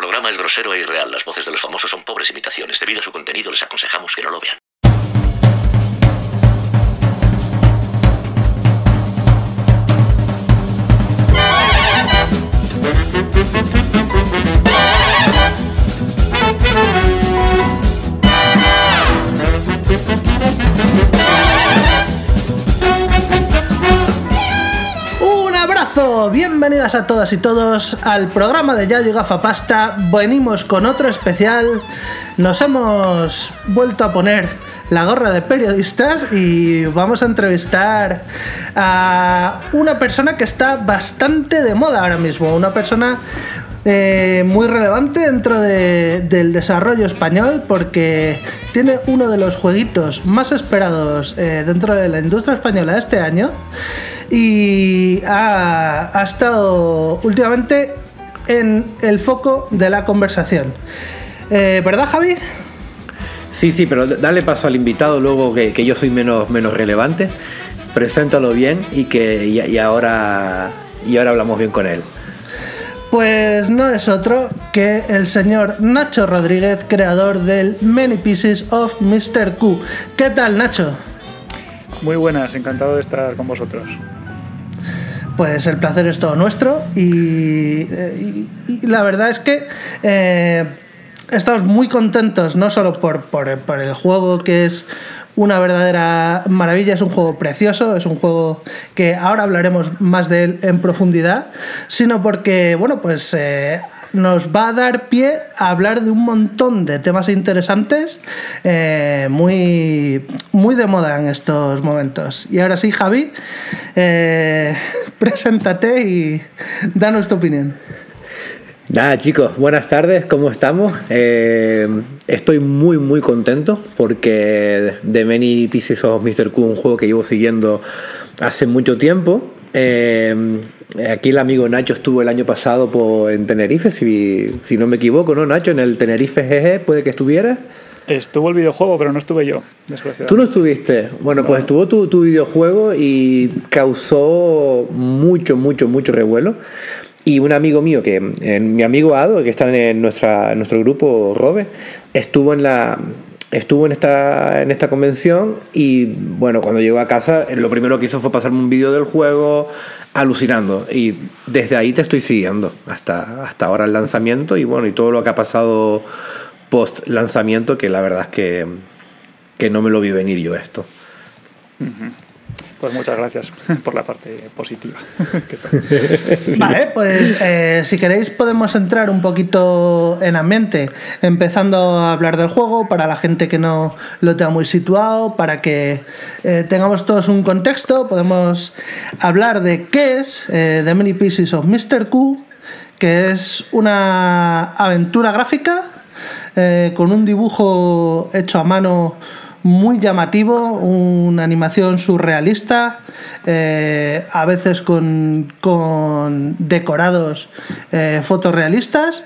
programa es grosero e irreal. Las voces de los famosos son pobres imitaciones. Debido a su contenido, les aconsejamos que no lo vean. Bienvenidas a todas y todos al programa de Yayo Gafa Pasta. Venimos con otro especial. Nos hemos vuelto a poner la gorra de periodistas y vamos a entrevistar a una persona que está bastante de moda ahora mismo. Una persona eh, muy relevante dentro de- del desarrollo español porque tiene uno de los jueguitos más esperados eh, dentro de la industria española este año y ha, ha estado últimamente en el foco de la conversación. Eh, ¿Verdad, Javi? Sí, sí, pero dale paso al invitado luego que, que yo soy menos, menos relevante. Preséntalo bien y que y, y ahora y ahora hablamos bien con él. Pues no es otro que el señor Nacho Rodríguez, creador del Many Pieces of Mr. Q. ¿Qué tal, Nacho? Muy buenas, encantado de estar con vosotros. Pues el placer es todo nuestro y, eh, la verdad es que eh, estamos muy contentos, no solo por, por- por el juego que es una verdadera maravilla, es un juego precioso, es un juego que ahora hablaremos más de él en profundidad, sino porque, bueno, pues... eh, nos va a dar pie a hablar de un montón de temas interesantes eh, muy, muy de moda en estos momentos. Y ahora sí, Javi, eh, preséntate y danos tu opinión. Nada, chicos, buenas tardes, ¿cómo estamos? Eh, estoy muy, muy contento porque The Many Pieces of Mr. Q, un juego que llevo siguiendo hace mucho tiempo. Eh, aquí el amigo Nacho estuvo el año pasado por, en Tenerife, si, si no me equivoco, ¿no, Nacho? En el Tenerife GG, puede que estuviera. Estuvo el videojuego, pero no estuve yo, desgraciadamente. Tú no estuviste. Bueno, pues estuvo tu, tu videojuego y causó mucho, mucho, mucho revuelo. Y un amigo mío, que eh, mi amigo Ado, que está en, nuestra, en nuestro grupo Robe, estuvo en la estuvo en esta en esta convención y bueno, cuando llegó a casa, eh, lo primero que hizo fue pasarme un vídeo del juego alucinando y desde ahí te estoy siguiendo hasta hasta ahora el lanzamiento y bueno, y todo lo que ha pasado post lanzamiento que la verdad es que que no me lo vi venir yo esto. Pues muchas gracias por la parte positiva. Vale, pues eh, si queréis podemos entrar un poquito en ambiente, empezando a hablar del juego para la gente que no lo tenga muy situado, para que eh, tengamos todos un contexto, podemos hablar de qué es eh, The Many Pieces of Mr. Q, que es una aventura gráfica eh, con un dibujo hecho a mano muy llamativo, una animación surrealista, eh, a veces con, con decorados eh, fotorrealistas.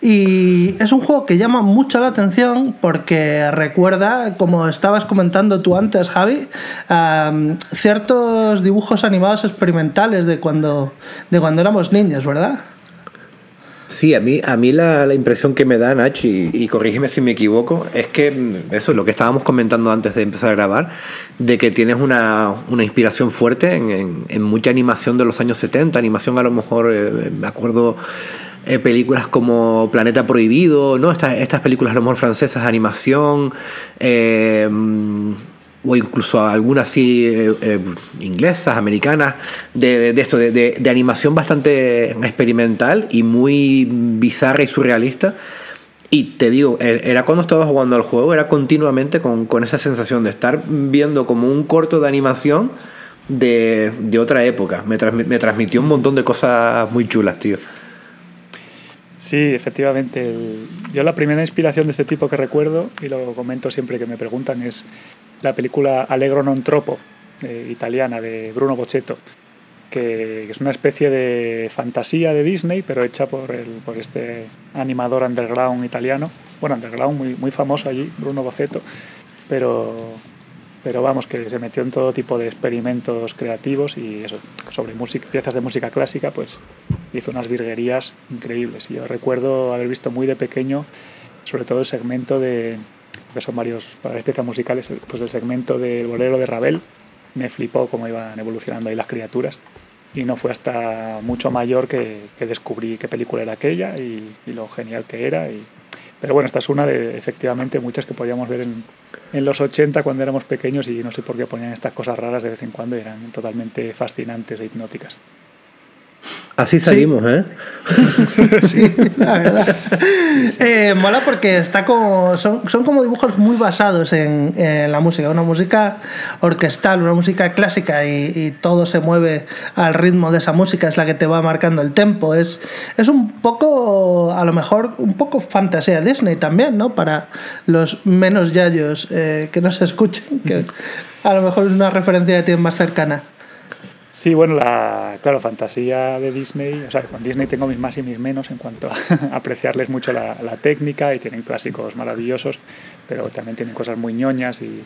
Y es un juego que llama mucho la atención porque recuerda, como estabas comentando tú antes, Javi, ciertos dibujos animados experimentales de cuando, de cuando éramos niños, ¿verdad? Sí, a mí, a mí la, la impresión que me da, Nacho, y, corrígeme si me equivoco, es que mm, eso es lo que estábamos comentando antes de empezar a grabar, de que tienes una, una inspiración fuerte en, en- mucha animación de los años 70, animación a lo mejor, eh, me acuerdo, eh, películas como Planeta Prohibido, ¿no? Estas, estas películas a lo mejor francesas animación, eh, mm, o incluso algunas así eh, eh, inglesas, americanas, de, esto, de, de- animación bastante experimental y muy bizarra y surrealista. Y te digo, e- era cuando estaba jugando al juego, era continuamente con, con esa sensación de estar viendo como un corto de animación de, otra época. Me, me transmitió un montón de cosas muy chulas, tío. Sí, efectivamente. yo la primera inspiración de este tipo que recuerdo, y lo comento siempre que me preguntan, es la película Allegro non troppo, eh, italiana, de Bruno Bocchetto, que es una especie de fantasía de Disney, pero hecha por, el, por este animador underground italiano. Bueno, underground muy, muy famoso allí, Bruno Bocchetto, pero, pero vamos, que se metió en todo tipo de experimentos creativos y eso, sobre música, piezas de música clásica, pues hizo unas virguerías increíbles. Y yo recuerdo haber visto muy de pequeño, sobre todo el segmento de, que son varios para las piezas musicales, pues el segmento del bolero de Ravel, me flipó cómo iban evolucionando ahí las criaturas. Y no fue hasta mucho mayor que, descubrí qué película era aquella y, y lo genial que era. Y, pero bueno, esta es una de efectivamente muchas que podíamos ver en, en los 80 cuando éramos pequeños y no sé por qué ponían estas cosas raras de vez en cuando y eran totalmente fascinantes e hipnóticas. Así salimos, ¿eh? sí, la verdad. Eh, mola porque está como, son, son como dibujos muy basados en, en, la música. Una música orquestal, una música clásica y, y, todo se mueve al ritmo de esa música, es la que te va marcando el tempo. Es, es un poco, a lo mejor, un poco fantasía Disney también, ¿no? Para los menos yayos eh, que no se escuchen, que a lo mejor es una referencia que tienen más cercana. Sí, bueno, la claro, fantasía de Disney, o sea, con Disney tengo mis más y mis menos en cuanto a apreciarles mucho la, la técnica y tienen clásicos maravillosos, pero también tienen cosas muy ñoñas y,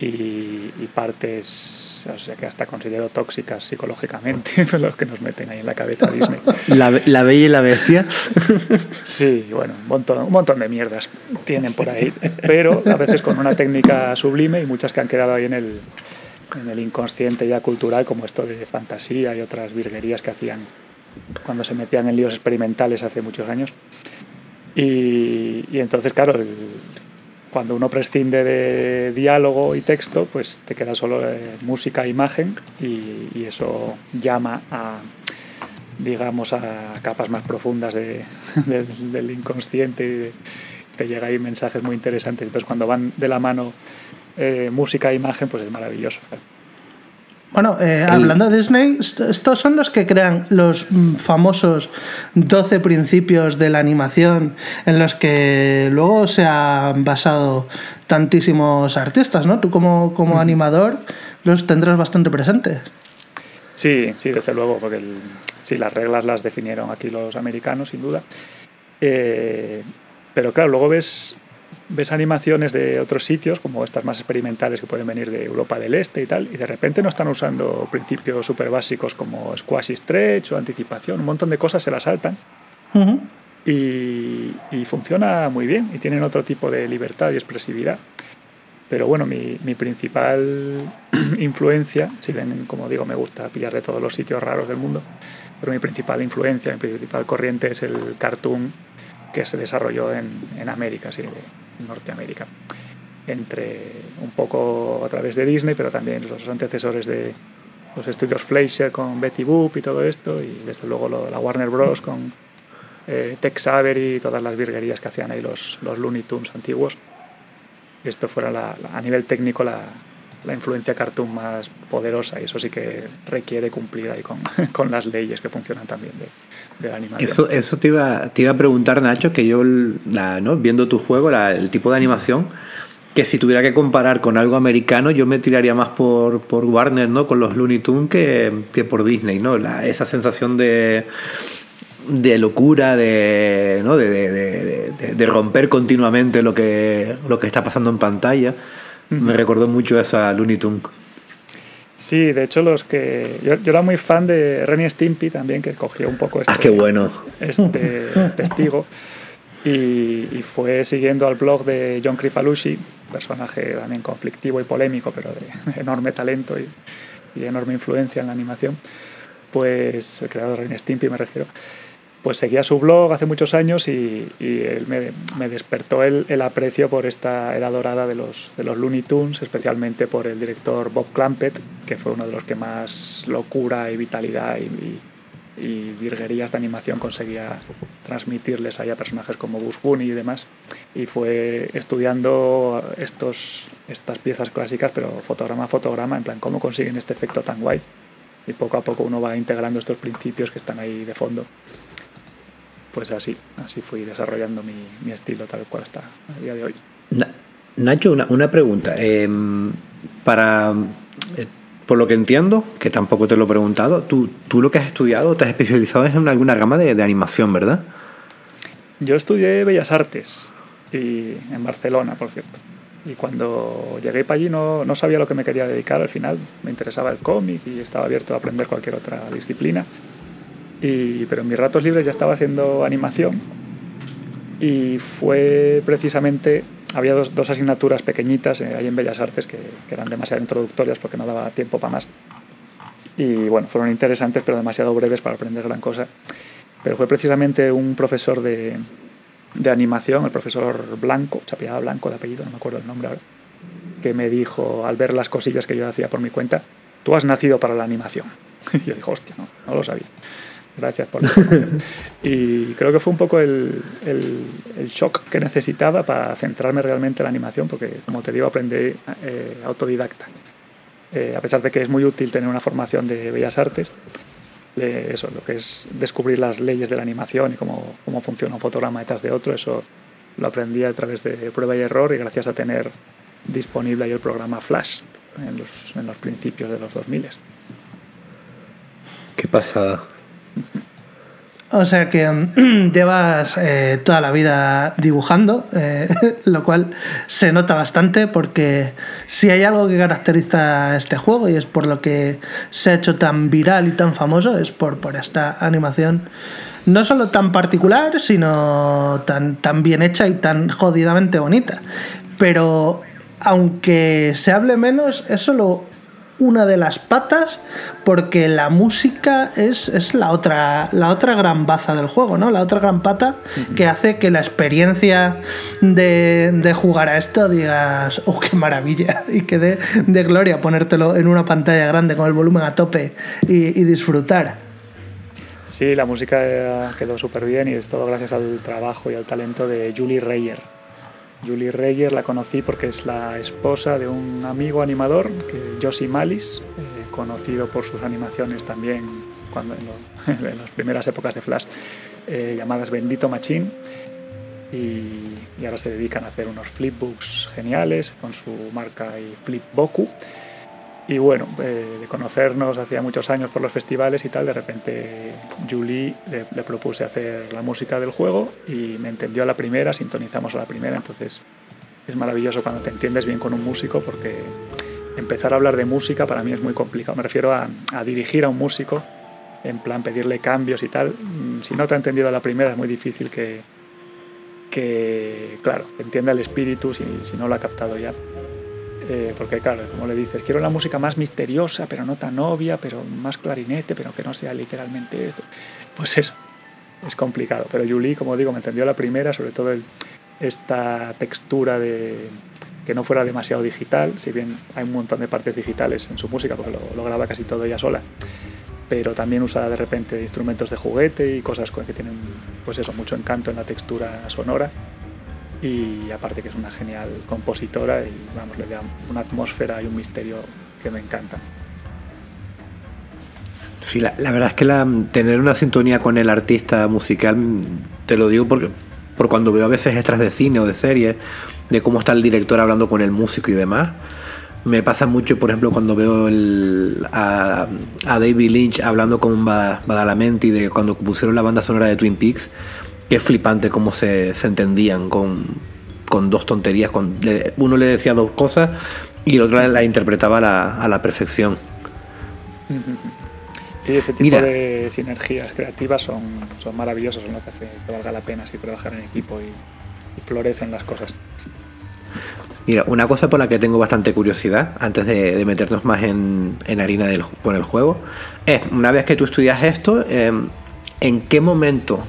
y, y, partes, o sea, que hasta considero tóxicas psicológicamente, los que nos meten ahí en la cabeza Disney. La, la Bella y la Bestia. Sí, bueno, un montón, un montón de mierdas tienen por ahí, pero a veces con una técnica sublime y muchas que han quedado ahí en el, en el inconsciente ya cultural, como esto de fantasía y otras virguerías que hacían cuando se metían en líos experimentales hace muchos años. Y, y entonces, claro, el, cuando uno prescinde de diálogo y texto, pues te queda solo eh, música e imagen y, y, eso llama a, digamos, a capas más profundas de, de, del inconsciente y de, te llega ahí mensajes muy interesantes. Entonces, cuando van de la mano eh, música e imagen, pues es maravilloso. Bueno, eh, hablando de Disney, estos son los que crean los famosos 12 principios de la animación en los que luego se han basado tantísimos artistas, ¿no? Tú como, como animador los tendrás bastante presentes. Sí, sí, desde luego, porque el, sí, las reglas las definieron aquí los americanos, sin duda. Eh, pero claro, luego ves ves animaciones de otros sitios, como estas más experimentales que pueden venir de Europa del Este y tal, y de repente no están usando principios súper básicos como squash y stretch o anticipación, un montón de cosas se las saltan. Uh -huh. y, y, funciona muy bien, y tienen otro tipo de libertad y expresividad. Pero bueno, mi, mi principal influencia, si ven, como digo, me gusta pillar de todos los sitios raros del mundo, pero mi principal influencia, mi principal corriente es el cartoon que se desarrolló en, en América, sí, Norteamérica. Entre un poco a través de Disney, pero también los antecesores de los estudios Fleischer con Betty Boop y todo esto, y desde luego la Warner Bros. con eh, Tex Avery y todas las virguerías que hacían ahí los, los Looney Tunes antiguos. Esto fuera a nivel técnico la, la influencia cartoon más poderosa y eso sí que requiere cumplir ahí con, con las leyes que funcionan también de, de animación. Eso, eso te, iba, te iba a preguntar, Nacho, que yo, ¿no? viendo tu juego, la, el tipo de animación, que si tuviera que comparar con algo americano, yo me tiraría más por, por Warner, ¿no? Con los Looney Tunes que, que por Disney, ¿no? Esa sensación de de locura, de, ¿no? de, de, de, de, romper continuamente lo que, lo que está pasando en pantalla. Me recordó mucho esa Looney Tunes. Sí, de hecho los que yo, yo, era muy fan de Renny Stimpy también que cogió un poco este, ah, qué bueno. este testigo y, y, fue siguiendo al blog de John Crifalucci, personaje también conflictivo y polémico, pero de enorme talento y, y enorme influencia en la animación. Pues el creador de Renny Stimpy me refiero pues seguía su blog hace muchos años y, él me, despertó el, aprecio por esta era dorada de los, de los Looney Tunes, especialmente por el director Bob Clampett, que fue uno de los que más locura y vitalidad y virguerías de animación conseguía transmitirles ahí a personajes como Bugs Bunny y demás. Y fue estudiando estos, estas piezas clásicas, pero fotograma a fotograma, en plan, cómo consiguen este efecto tan guay. Y poco a poco uno va integrando estos principios que están ahí de fondo pues así, así fui desarrollando mi, mi, estilo tal cual está a día de hoy. Nacho, una, una pregunta. Eh, para, eh, por lo que entiendo, que tampoco te lo he preguntado, tú, tú lo que has estudiado, te has especializado en alguna rama de, de animación, ¿verdad? Yo estudié Bellas Artes y en Barcelona, por cierto. Y cuando llegué para allí no, no sabía lo que me quería dedicar al final. Me interesaba el cómic y estaba abierto a aprender cualquier otra disciplina. Pero en mis ratos libres ya estaba haciendo animación y fue precisamente, había dos, asignaturas pequeñitas eh, ahí en Bellas Artes que, eran demasiado introductorias porque no daba tiempo para más. Y bueno, fueron interesantes pero demasiado breves para aprender gran cosa. Pero fue precisamente un profesor de, de animación, el profesor Blanco, se apellidaba Blanco de apellido, no me acuerdo el nombre ahora, que me dijo, al ver las cosillas que yo hacía por mi cuenta, tú has nacido para la animación. Y yo dije, hostia, no, no lo sabía. Gracias por Y creo que fue un poco el, el, shock que necesitaba para centrarme realmente en la animación, porque como te digo, aprendí eh, autodidacta. Eh, a pesar de que es muy útil tener una formación de bellas artes, eso, lo que es descubrir las leyes de la animación y cómo, cómo funciona un fotograma detrás de otro, eso lo aprendí a través de prueba y error y gracias a tener disponible ahí el programa Flash en los, en los principios de los 2000. Qué pasada. O sea que um, llevas eh, toda la vida dibujando, eh, lo cual se nota bastante porque si hay algo que caracteriza este juego y es por lo que se ha hecho tan viral y tan famoso, es por, por esta animación no solo tan particular, sino tan, tan bien hecha y tan jodidamente bonita. Pero aunque se hable menos, es solo una de las patas porque la música es, es, la, otra, la otra gran baza del juego, ¿no? La otra gran pata que hace que la experiencia de, de jugar a esto digas, oh, qué maravilla, y que de, de, gloria ponértelo en una pantalla grande con el volumen a tope y, y disfrutar. Sí, la música quedó súper bien y es todo gracias al trabajo y al talento de Julie Reyer Julie Reyer la conocí porque es la esposa de un amigo animador, que Josie Malis, eh, conocido por sus animaciones también cuando en, las primeras épocas de Flash, eh, llamadas Bendito Machine. Y, y, ahora se dedican a hacer unos flipbooks geniales con su marca y Flipboku. Y bueno, eh, de conocernos hacía muchos años por los festivales y tal, de repente Julie le, propuse hacer la música del juego y me entendió a la primera, sintonizamos a la primera, entonces es maravilloso cuando te entiendes bien con un músico porque empezar a hablar de música para mí es muy complicado, me refiero a, a dirigir a un músico, en plan pedirle cambios y tal, si no te ha entendido a la primera es muy difícil que, que claro, entienda el espíritu si, si no lo ha captado ya. Eh, porque claro, como le dices, quiero la música más misteriosa, pero no tan obvia, pero más clarinete, pero que no sea literalmente esto. Pues eso, es complicado. Pero Julie, como digo, me entendió la primera, sobre todo esta textura de que no fuera demasiado digital, si bien hay un montón de partes digitales en su música, porque lo, lo graba casi todo ella sola, pero también usa de repente instrumentos de juguete y cosas que tienen, pues eso, mucho encanto en la textura sonora y aparte que es una genial compositora y vamos, le da una atmósfera y un misterio que me encantan. Sí, la, verdad es que tener una sintonía con el artista musical, te lo digo porque por cuando veo a veces extras de cine o de serie, de cómo está el director hablando con el músico y demás, me pasa mucho, por ejemplo, cuando veo a, a, David Lynch hablando con Badalamenti de cuando pusieron la banda sonora de Twin Peaks, es flipante cómo se, se entendían con, con, dos tonterías. Con, uno le decía dos cosas y el otro la, interpretaba a la, a la, perfección. Sí, ese tipo Mira, de sinergias creativas son, son maravillosas, son lo que hace que valga la pena así trabajar en equipo y, y florecen las cosas. Mira, una cosa por la que tengo bastante curiosidad, antes de, de meternos más en, en harina del, con el juego, es, una vez que tú estudias esto, eh, ¿en qué momento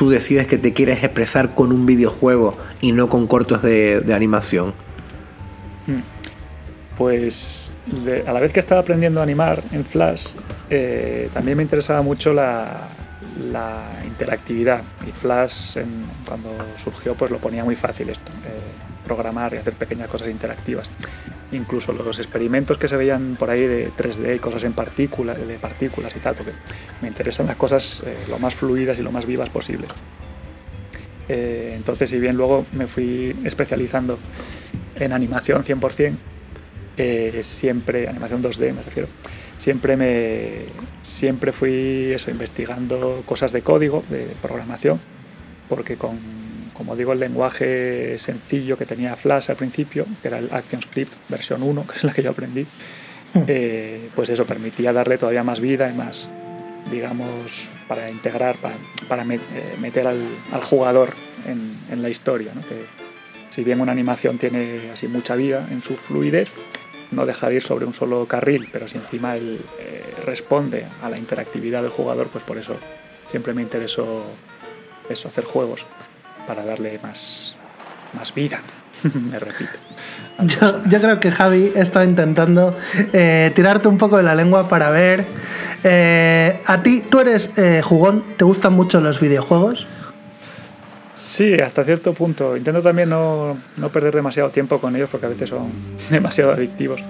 tú decides que te quieres expresar con un videojuego y no con cortos de, animación? Pues de, a la vez que estaba aprendiendo a animar en Flash, eh, también me interesaba mucho la, interactividad. Y Flash, cuando surgió, pues lo ponía muy fácil esto, eh, programar y hacer pequeñas cosas interactivas. Incluso los experimentos que se veían por ahí de 3D y cosas en partículas, de partículas y tal, porque me interesan las cosas eh, lo más fluidas y lo más vivas posible. Eh, entonces, si bien luego me fui especializando en animación 100%, eh, siempre, animación 2D me refiero, siempre me siempre fui eso investigando cosas de código de programación porque con, como digo, el lenguaje sencillo que tenía Flash al principio, que era el ActionScript versión 1, que es la que yo aprendí, hmm. eh, pues eso permitía darle todavía más vida y más, digamos, para integrar, para, eh, meter al, jugador en, la historia. Que si bien una animación tiene así mucha vida en su fluidez, no deja de ir sobre un solo carril, pero si encima él eh, responde a la interactividad del jugador, pues por eso siempre me interesó eso, hacer juegos para darle más, más vida. me repito. Yo, creo que Javi estaba intentando eh, tirarte un poco de la lengua para ver. Eh, a ti, tú eres eh, jugón, ¿te gustan mucho los videojuegos? Sí, hasta cierto punto. Intento también no, no perder demasiado tiempo con ellos porque a veces son demasiado adictivos.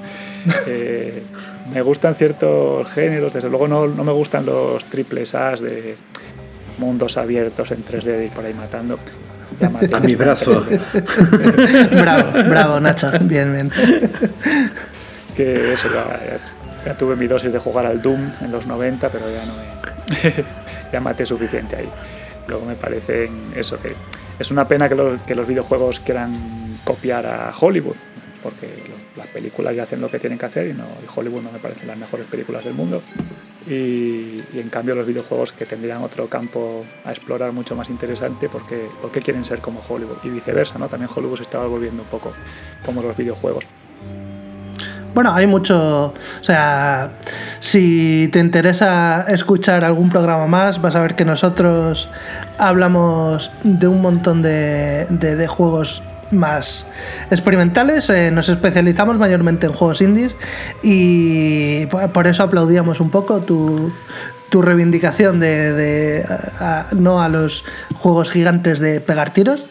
me gustan ciertos géneros, desde luego no, no me gustan los triples As de mundos abiertos en 3D y por ahí matando. A mi brazo. bravo, bravo, Nacho. Bien, bien. Que eso, ya, tuve mi dosis de jugar al Doom en los 90, pero ya no ya maté suficiente ahí. Luego me parece eso, que es una pena que los, que los videojuegos quieran copiar a Hollywood, porque las películas ya hacen lo que tienen que hacer y, no, y Hollywood no me parecen las mejores películas del mundo. Y, en cambio los videojuegos que tendrían otro campo a explorar mucho más interesante porque, porque quieren ser como Hollywood y viceversa, ¿no? También Hollywood se estaba volviendo un poco como los videojuegos. Bueno, hay mucho. O sea, si te interesa escuchar algún programa más, vas a ver que nosotros hablamos de un montón de, de juegos más experimentales. Eh, nos especializamos mayormente en juegos indies y por eso aplaudíamos un poco tu, tu reivindicación de, no a los juegos gigantes de pegar tiros.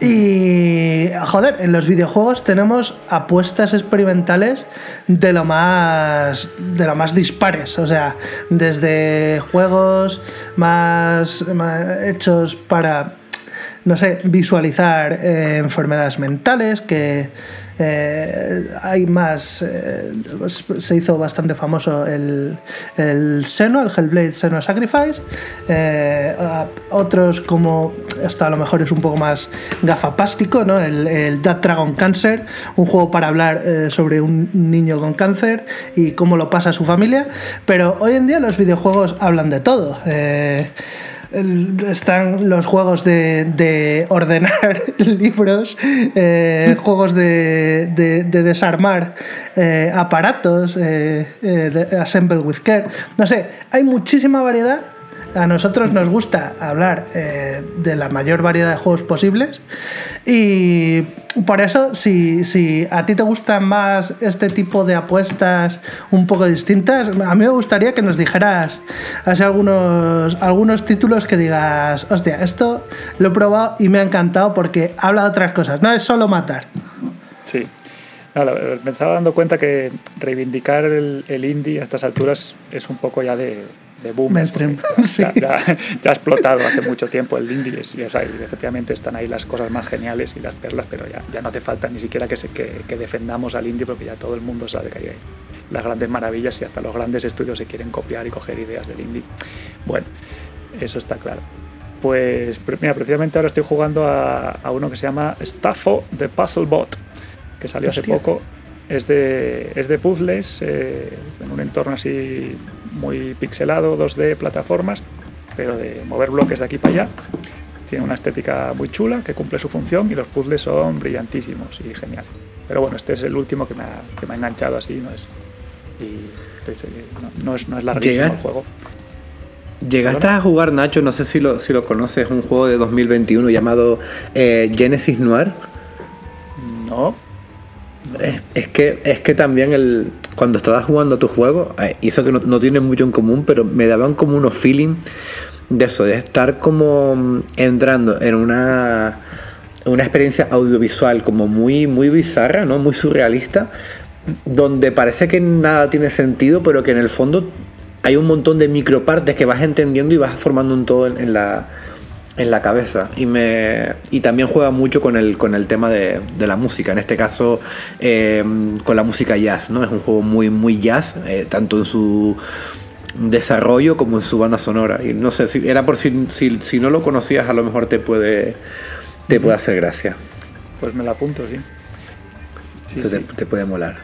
Y joder, en los videojuegos tenemos apuestas experimentales de lo más de lo más dispares, o sea, desde juegos más hechos para no sé, visualizar eh, enfermedades mentales, que eh, hay más, eh, pues, se hizo bastante famoso el, el Seno, el Hellblade Seno Sacrifice, otros como, esto a lo mejor es un poco más gafapástico, ¿no? el, el Dead Dragon Cancer, un juego para hablar sobre un niño con cáncer y cómo lo pasa a su familia, pero hoy en día los videojuegos hablan de todo están los juegos de, ordenar libros, eh, juegos de, desarmar eh, aparatos, eh, assemble with care. No sé, hay muchísima variedad a nosotros nos gusta hablar eh, de la mayor variedad de juegos posibles y por eso si, si, a ti te gustan más este tipo de apuestas un poco distintas, a mí me gustaría que nos dijeras así algunos, algunos títulos que digas, hostia, esto lo he probado y me ha encantado porque habla de otras cosas, no es solo matar. Sí. me estaba dando cuenta que reivindicar el, el indie a estas alturas es un poco ya de, de boom. Ya, ha explotado hace mucho tiempo el indie y, o sea, efectivamente están ahí las cosas más geniales y las perlas, pero ya, ya no hace falta ni siquiera que, se, que, que, defendamos al indie porque ya todo el mundo sabe que hay las grandes maravillas y hasta los grandes estudios se quieren copiar y coger ideas del indie. Bueno, eso está claro. Pues mira, precisamente ahora estoy jugando a, a uno que se llama Staffo the Puzzle Bot, que salió hace poco. Es de, es de puzzles eh, en un entorno así muy pixelado, 2D, plataformas, pero de mover bloques de aquí para allá. Tiene una estética muy chula que cumple su función y los puzzles son brillantísimos y genial. Pero bueno, este es el último que me ha, que me ha enganchado así, no es, y, no, es, no es larguísimo el juego. Llegaste a jugar, Nacho, no sé si lo, si lo conoces, un juego de 2021 llamado eh, Genesis Noir. No. Es, que, es que también el, cuando estabas jugando tu juego, eh, hizo que no, no tienen mucho en común, pero me daban como unos feeling de eso, de estar como mm, entrando en una, una experiencia audiovisual como muy, muy bizarra, ¿no? Muy surrealista, donde parece que nada tiene sentido, pero que en el fondo hay un montón de micropartes que vas entendiendo y vas formando un todo en la en la cabeza y me y también juega mucho con el con el tema de, la música en este caso em, con la música jazz no es un juego muy muy jazz eh, tanto en su desarrollo como en su banda sonora y no sé si era por si, si, no lo conocías a lo mejor te puede te puede hacer gracia. Pues me la apunto, sí. Sí, te- sí. Te, puede molar.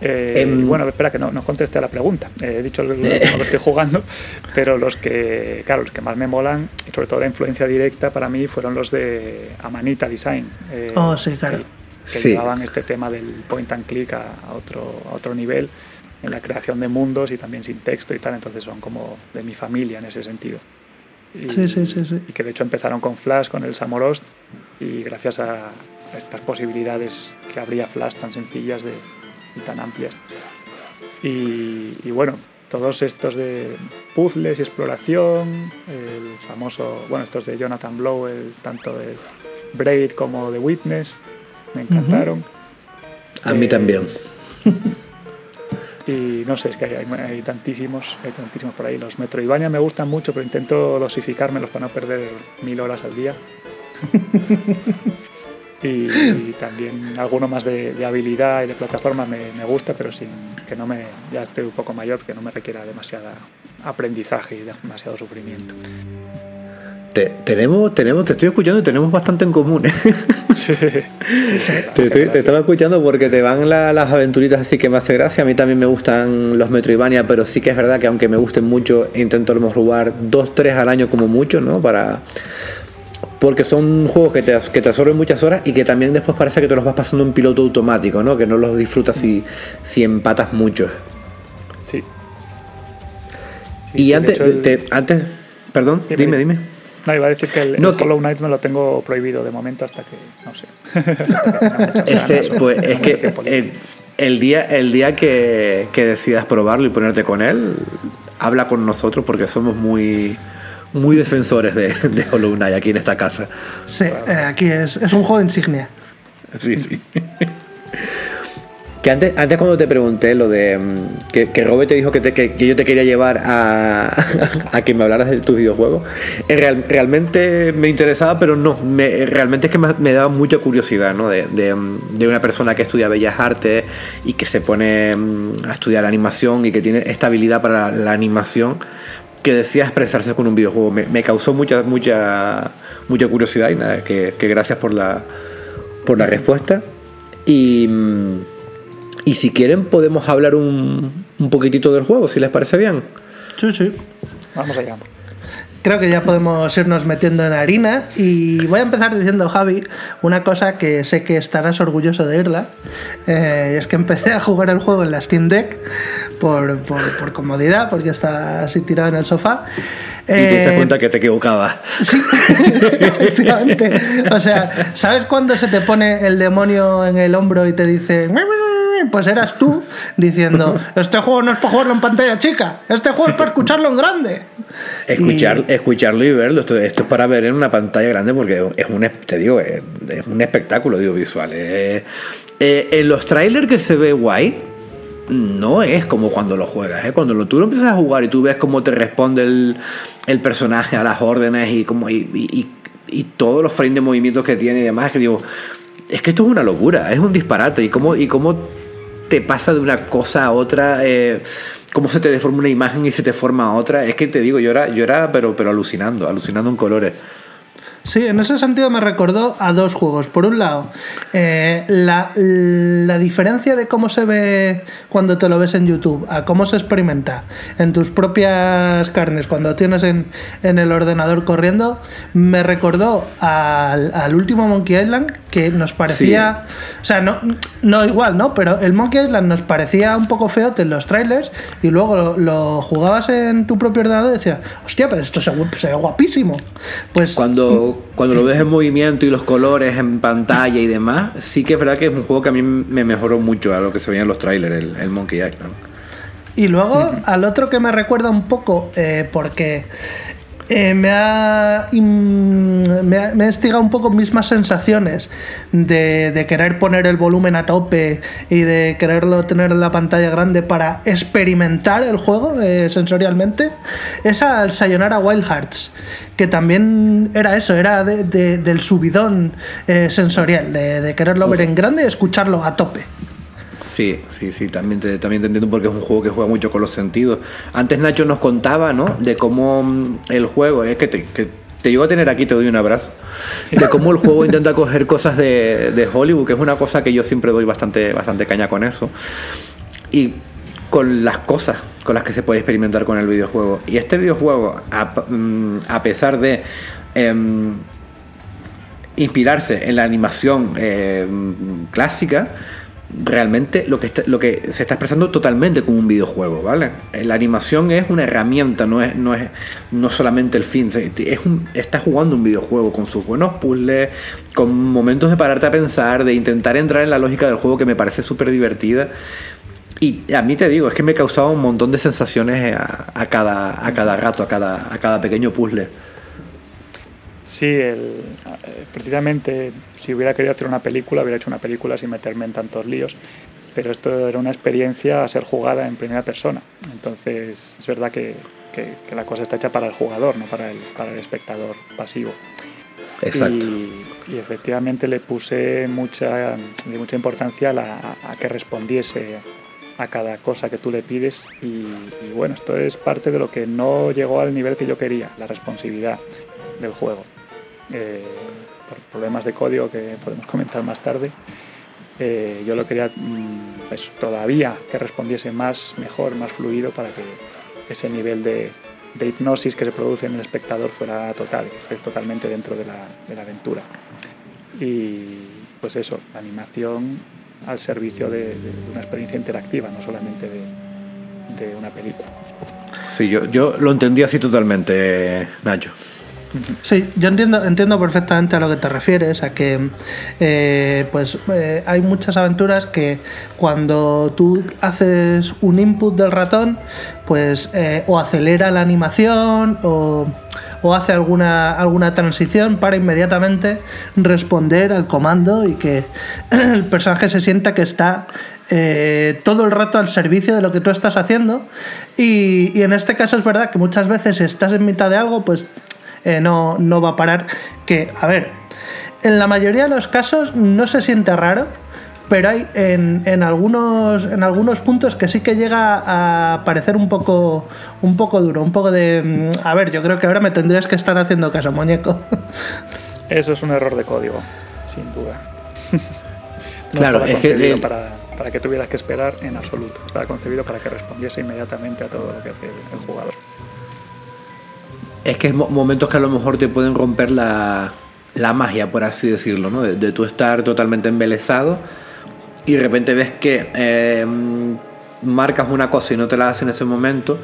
Eh, Em, bueno, espera que no, no conteste a la pregunta. Eh, he dicho lo, lo que estoy jugando, pero los que, claro, los que más me molan, y sobre todo la influencia directa para mí, fueron los de Amanita Design. eh, Oh, sí, claro. Que, que Sí. llevaban este tema del point and click a, a otro, a otro nivel en la creación de mundos y también sin texto y tal. Entonces son como de mi familia en ese sentido. Y, Sí, sí, sí, sí. y que de hecho empezaron con Flash, con el Samorost, y gracias a, a estas posibilidades que habría Flash tan sencillas de, y tan amplias. Y, y bueno, todos estos de puzzles y exploración, el famoso, bueno, estos de Jonathan Blow, el, tanto de Braid como de Witness, me encantaron. A mí Eh, también. Y no sé, es que hay, hay- hay tantísimos, hay tantísimos por ahí. Los Metroidvania me gustan mucho, pero intento dosificármelos para no perder mil horas al día. y, y también alguno más de, de habilidad y de plataforma me, me gusta, pero sin que no me, ya estoy un poco mayor, que no me requiera demasiada aprendizaje y demasiado sufrimiento. Te, tenemos, tenemos, te estoy escuchando y tenemos bastante en común. ¿eh? Sí. Te, estoy- te estaba escuchando porque te van la- las aventuritas así que me hace gracia. A mí también me gustan los Metroidvania, pero sí que es verdad que aunque me gusten mucho, intento a lo mejor jugar dos, tres al año como mucho, ¿no? Para... Porque son juegos que te, que te absorben muchas horas y que también después parece que te los vas pasando en piloto automático, ¿no? Que no los disfrutas si, si empatas mucho. Sí. Sí, y sí, antes, hecho el- te- antes, perdón, Dime, dime. No, iba a decir que el, No, el que- Hollow Knight me lo tengo prohibido de momento hasta que, no sé. Ese, pues es que el, el día, el día que, que decidas probarlo y ponerte con él, habla con nosotros porque somos muy, muy defensores de, de Hollow Knight aquí en esta casa. Sí, eh, aquí es, es un juego insignia. Sí, sí. Que antes, antes cuando te pregunté lo de mm, que, que Robert te dijo que, te- que- que yo te quería llevar a, a que me hablaras de tus videojuegos, real- realmente me interesaba, pero no, me, realmente es que me, me daba mucha curiosidad, ¿no? De, de, mm, de una persona que estudia bellas artes y que se pone mm, a estudiar animación y que tiene esta habilidad para la, la animación que decía expresarse con un videojuego. Me, me causó mucha, mucha, mucha curiosidad y nada, que, que gracias por la, por la respuesta. Y, mm, y si quieren podemos hablar un, un poquitito del juego, si les parece bien. Sí, sí. Vamos allá. Creo que ya podemos irnos metiendo en harina y voy a empezar diciendo, Javi, una cosa que sé que estarás orgulloso de irla. Eh, es que empecé a jugar el juego en la Steam Deck por, por- por comodidad, porque está así tirado en el sofá. Y te das Eh, cuenta que te equivocabas. Sí, efectivamente. O sea, ¿sabes cuando se te pone el demonio en el hombro y te dice... Pues eras tú diciendo, este juego no es para jugarlo en pantalla chica, este juego es para escucharlo en grande. Escuchar, escucharlo y verlo, esto, esto es para ver en una pantalla grande porque es un, te digo, es, es un espectáculo audiovisual. Eh, eh, en los trailers que se ve guay, no es como cuando lo juegas. ¿eh? Cuando lo, tú lo empiezas a jugar y tú ves cómo te responde el, el personaje a las órdenes y, como, y, y- y- y todos los frames de movimientos que tiene y demás, que digo, es que esto es una locura, es un disparate. Y cómo, y cómo te pasa de una cosa a otra, eh, cómo se te deforma una imagen y se te forma otra. Es que te digo, yo era, yo era pero, pero alucinando, alucinando en colores. Sí, en ese sentido me recordó a dos juegos. Por un lado, eh, la, la diferencia de cómo se ve cuando te lo ves en YouTube a cómo se experimenta en tus propias carnes cuando tienes en, en el ordenador corriendo, me recordó al, al último Monkey Island que nos parecía... O sea, no, no igual, ¿no? Pero el Monkey Island nos parecía un poco feote en los trailers y luego lo, lo jugabas en tu propio ordenador y decías, hostia, pero esto se, se ve guapísimo. Pues Cuando, cuando lo ves en movimiento y los colores en pantalla y demás, sí que es verdad que es un juego que a mí me mejoró mucho a lo que se veía en los trailers, el, el Monkey Island. Y luego al otro que me recuerda un poco, eh, porque eh, me, ha, me, ha, me ha instigado un poco mismas sensaciones de, de querer poner el volumen a tope y de quererlo tener en la pantalla grande para experimentar el juego eh, sensorialmente, es al Sayonara Wild Hearts, que también era eso, era de- de- del subidón eh, sensorial, de, de quererlo ver en grande y escucharlo a tope. Sí, sí, sí, también te, también entiendo porque es un juego que juega mucho con los sentidos. Antes Nacho nos contaba, ¿no? De cómo mm, el juego es que te, que te llego a tener aquí, te doy un abrazo. De cómo el juego intenta coger cosas de, de Hollywood, que es una cosa que yo siempre doy bastante, bastante caña con eso. Y con las cosas con las que se puede experimentar con el videojuego. Y este videojuego, a, mm, pesar de em, inspirarse en la animación em, clásica, realmente lo que, está- lo que se está expresando totalmente como un videojuego, ¿vale? La animación es una herramienta, no es, no es no solamente el fin. Es un, estás jugando un videojuego con sus buenos puzzles, con momentos de pararte a pensar, de intentar entrar en la lógica del juego que me parece súper divertida. Y a mí te digo, es que me causaba un montón de sensaciones a, a cada, a cada rato, a cada, a cada pequeño puzzle. Sí, el- eh, precisamente si hubiera querido hacer una película, hubiera hecho una película sin meterme en tantos líos, pero esto era una experiencia a ser jugada en primera persona. Entonces es verdad que, que- que la cosa está hecha para el jugador, no para el, para el espectador pasivo. Exacto. Y, y efectivamente le puse mucha, di mucha importancia a, la- a- a que respondiese a cada cosa que tú le pides y, y bueno, esto es parte de lo que no llegó al nivel que yo quería, la responsividad del juego. Eh, por problemas de código que podemos comentar más tarde, eh, yo lo quería mm, todavía que respondiese más, mejor, más fluido para que ese nivel de, hipnosis que se produce en el espectador fuera total, que totalmente dentro de la, de la aventura. Y pues eso, la animación al servicio de, una experiencia interactiva, no solamente de, de una película. Sí, yo, yo lo entendí así totalmente, Nacho. Sí, yo entiendo, entiendo perfectamente a lo que te refieres, a que eh, pues eh, hay muchas aventuras que cuando tú haces un input del ratón, pues eh, o acelera la animación o, o hace alguna, alguna transición para inmediatamente responder al comando y que el personaje se sienta que está todo el rato al servicio de lo que tú estás haciendo. Y, y en este caso es verdad que muchas veces si estás en mitad de algo, pues eh, no, no va a parar. Que, a ver, en la mayoría de los casos no se siente raro, pero hay en, en algunos, en algunos puntos que sí que llega a parecer un poco, un poco duro, un poco de... mm, A ver, yo creo que ahora me tendrías que estar haciendo caso, muñeco. Eso es un error de código, sin duda. No Claro, estaba es que concebido el- para, para que tuvieras que esperar en absoluto. Estaba concebido para que respondiese inmediatamente a todo lo que hace el jugador. Es que es mo- momentos que a lo mejor te pueden romper la, la magia, por así decirlo, ¿no? De, de tú estar totalmente embelesado y de repente ves que eh, marcas una cosa y no te la hace en ese momento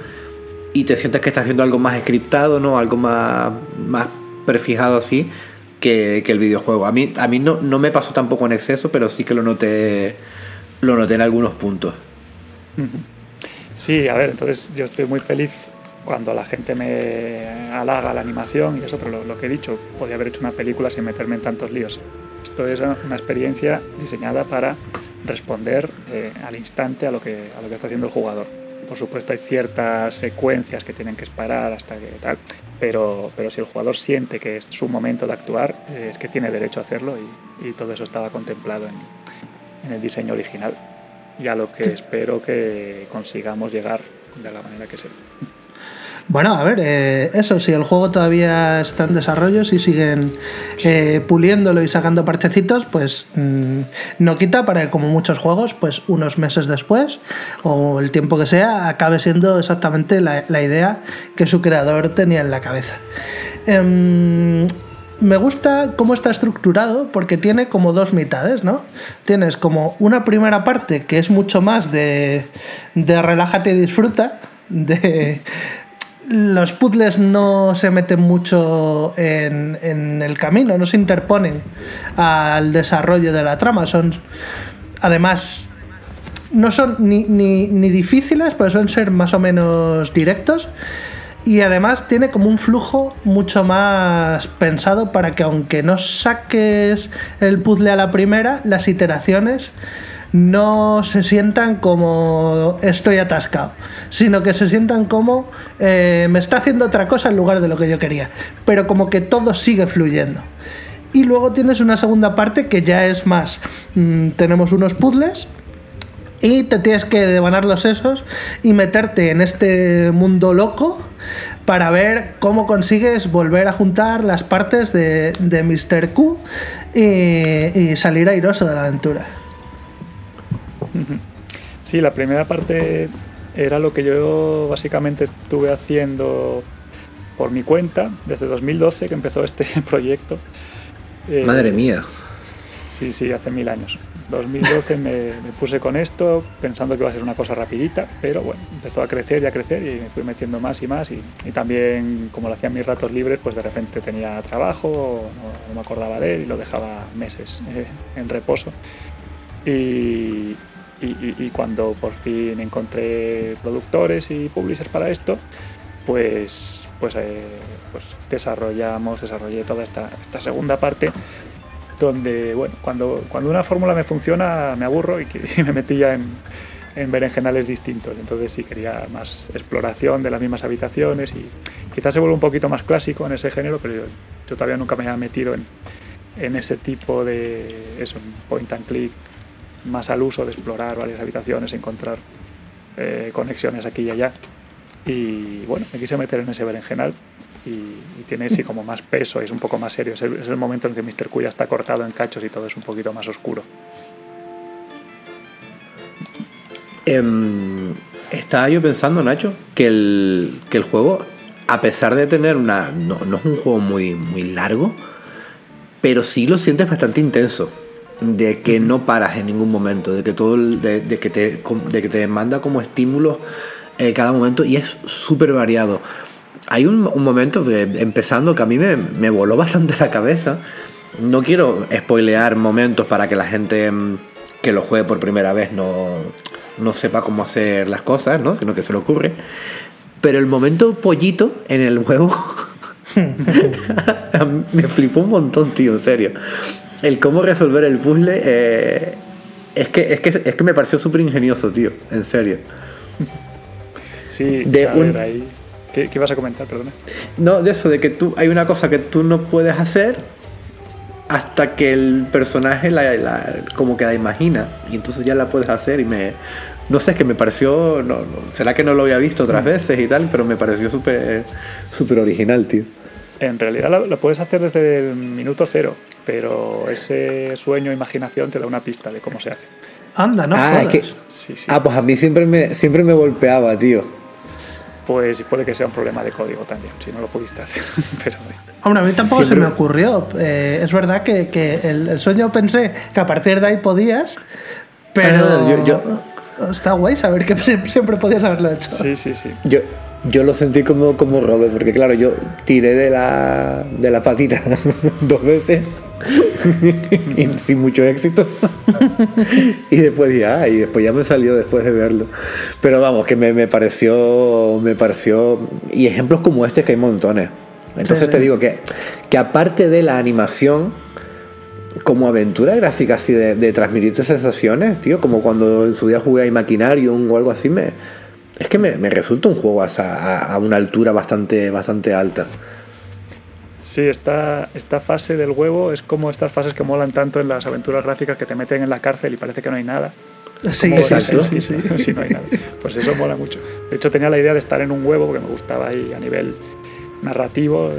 y te sientes que estás viendo algo más scriptado, ¿no? Algo más, más prefijado así que, que el videojuego. A mí, a mí no, no me pasó tampoco en exceso, pero sí que lo noté, lo noté en algunos puntos. Sí, a ver, entonces yo estoy muy feliz cuando la gente me halaga la animación y eso, pero lo, lo que he dicho, podía haber hecho una película sin meterme en tantos líos. Esto es una experiencia diseñada para responder eh, al instante a lo, que, a lo que está haciendo el jugador. Por supuesto hay ciertas secuencias que tienen que esperar hasta que tal, pero, pero si el jugador siente que es su momento de actuar, eh, es que tiene derecho a hacerlo y, y todo eso estaba contemplado en, en el diseño original y a lo que espero que consigamos llegar de la manera que sea. Bueno, a ver, eh, eso, si el juego todavía está en desarrollo, si siguen eh, puliéndolo y sacando parchecitos, pues mm, no quita para que, como muchos juegos, pues unos meses después, o el tiempo que sea, acabe siendo exactamente la, idea que su creador tenía en la cabeza. Em, me gusta cómo está estructurado porque tiene como dos mitades, ¿no? Tienes como una primera parte que es mucho más de, de relájate y disfruta, de los puzzles no se meten mucho en, en el camino, no se interponen al desarrollo de la trama, son además no son ni, ni, ni difíciles, pero suelen ser más o menos directos. Y además tiene como un flujo mucho más pensado para que aunque no saques el puzzle a la primera, las iteraciones no se sientan como estoy atascado, sino que se sientan como eh, me está haciendo otra cosa en lugar de lo que yo quería, pero como que todo sigue fluyendo. Y luego tienes una segunda parte que ya es más, mm, tenemos unos puzzles y te tienes que devanar los sesos y meterte en este mundo loco para ver cómo consigues volver a juntar las partes de, Mr. Q y salir airoso de la aventura. Sí, la primera parte era lo que yo básicamente estuve haciendo por mi cuenta desde 2012 que empezó este proyecto. Eh, Madre mía. Sí, sí, hace mil años. 2012 me, me, puse con esto pensando que iba a ser una cosa rapidita, pero bueno, empezó a crecer y a crecer y me fui metiendo más y más y, y también como lo hacía en mis ratos libres, pues de repente tenía trabajo, no, no me acordaba de él y lo dejaba meses eh, en reposo. Y, cuando por fin encontré productores y publishers para esto, pues, pues, eh, pues desarrollamos, desarrollé toda esta, esta segunda parte donde, bueno, cuando, cuando una fórmula me funciona me aburro y, y me metí ya en, en berenjenales distintos. Entonces sí quería más exploración de las mismas habitaciones y quizás se vuelve un poquito más clásico en ese género, pero yo, yo todavía nunca me había metido en, en ese tipo de, eso, point and click más al uso de explorar varias habitaciones, encontrar eh, conexiones aquí y allá. Y bueno, me quise meter en ese berenjenal y, y, tiene sí como más peso, es un poco más serio. Es el, es el momento en que Mr. Q ya está cortado en cachos y todo es un poquito más oscuro. Eh, estaba yo pensando, Nacho, que el, que el juego, a pesar de tener una. No, no es un juego muy, muy largo, pero sí lo sientes bastante intenso de que no paras en ningún momento, de que todo de, de, que te de que te manda como estímulos eh, cada momento y es súper variado. Hay un, un, momento que, empezando que a mí me, me, voló bastante la cabeza. No quiero spoilear momentos para que la gente mm, que lo juegue por primera vez no, no sepa cómo hacer las cosas, ¿no? sino que se le ocurre. Pero el momento pollito en el juego me flipó un montón, tío, en serio el cómo resolver el puzzle eh, es, que, es, que, es que me pareció súper ingenioso, tío, en serio. Sí, de a un... ver, ahí. ¿Qué, ¿Qué, vas a comentar, perdona? No, de eso, de que tú hay una cosa que tú no puedes hacer hasta que el personaje la, la, como que la imagina y entonces ya la puedes hacer y me no sé, es que me pareció, no, no, será que no lo había visto otras veces y tal, pero me pareció súper súper original, tío. En realidad lo, lo puedes hacer desde el minuto cero pero ese sueño, imaginación te da una pista de cómo se hace. Anda, ¿no? Ah, es que, sí, sí. ah pues a mí siempre me, siempre me golpeaba, tío. Pues puede que sea un problema de código también, si no lo pudiste hacer. pero, Hombre, a mí tampoco siempre... se me ocurrió. Eh, es verdad que, que el, el, sueño pensé que a partir de ahí podías, pero ah, yo, yo... está guay saber que siempre podías haberlo hecho. Sí, sí, sí. Yo, yo lo sentí como, como Robert, porque claro, yo tiré de la, de la patita dos veces sin mucho éxito. y después ya, y después ya me salió después de verlo. Pero vamos, que me, me pareció, me pareció, y ejemplos como este que hay montones. Entonces sí, te digo que, que aparte de la animación, como aventura gráfica así de, de transmitirte sensaciones, tío, como cuando en su día jugué a Imaginarium o algo así, me, es que me, me resulta un juego a, a, a, una altura bastante, bastante alta. Sí, esta, esta fase del huevo es como estas fases que molan tanto en las aventuras gráficas que te meten en la cárcel y parece que no hay nada. Sí, exacto. Sí, sí, sí, sí, no hay nada. Pues eso mola mucho. De hecho, tenía la idea de estar en un huevo porque me gustaba ahí a nivel narrativo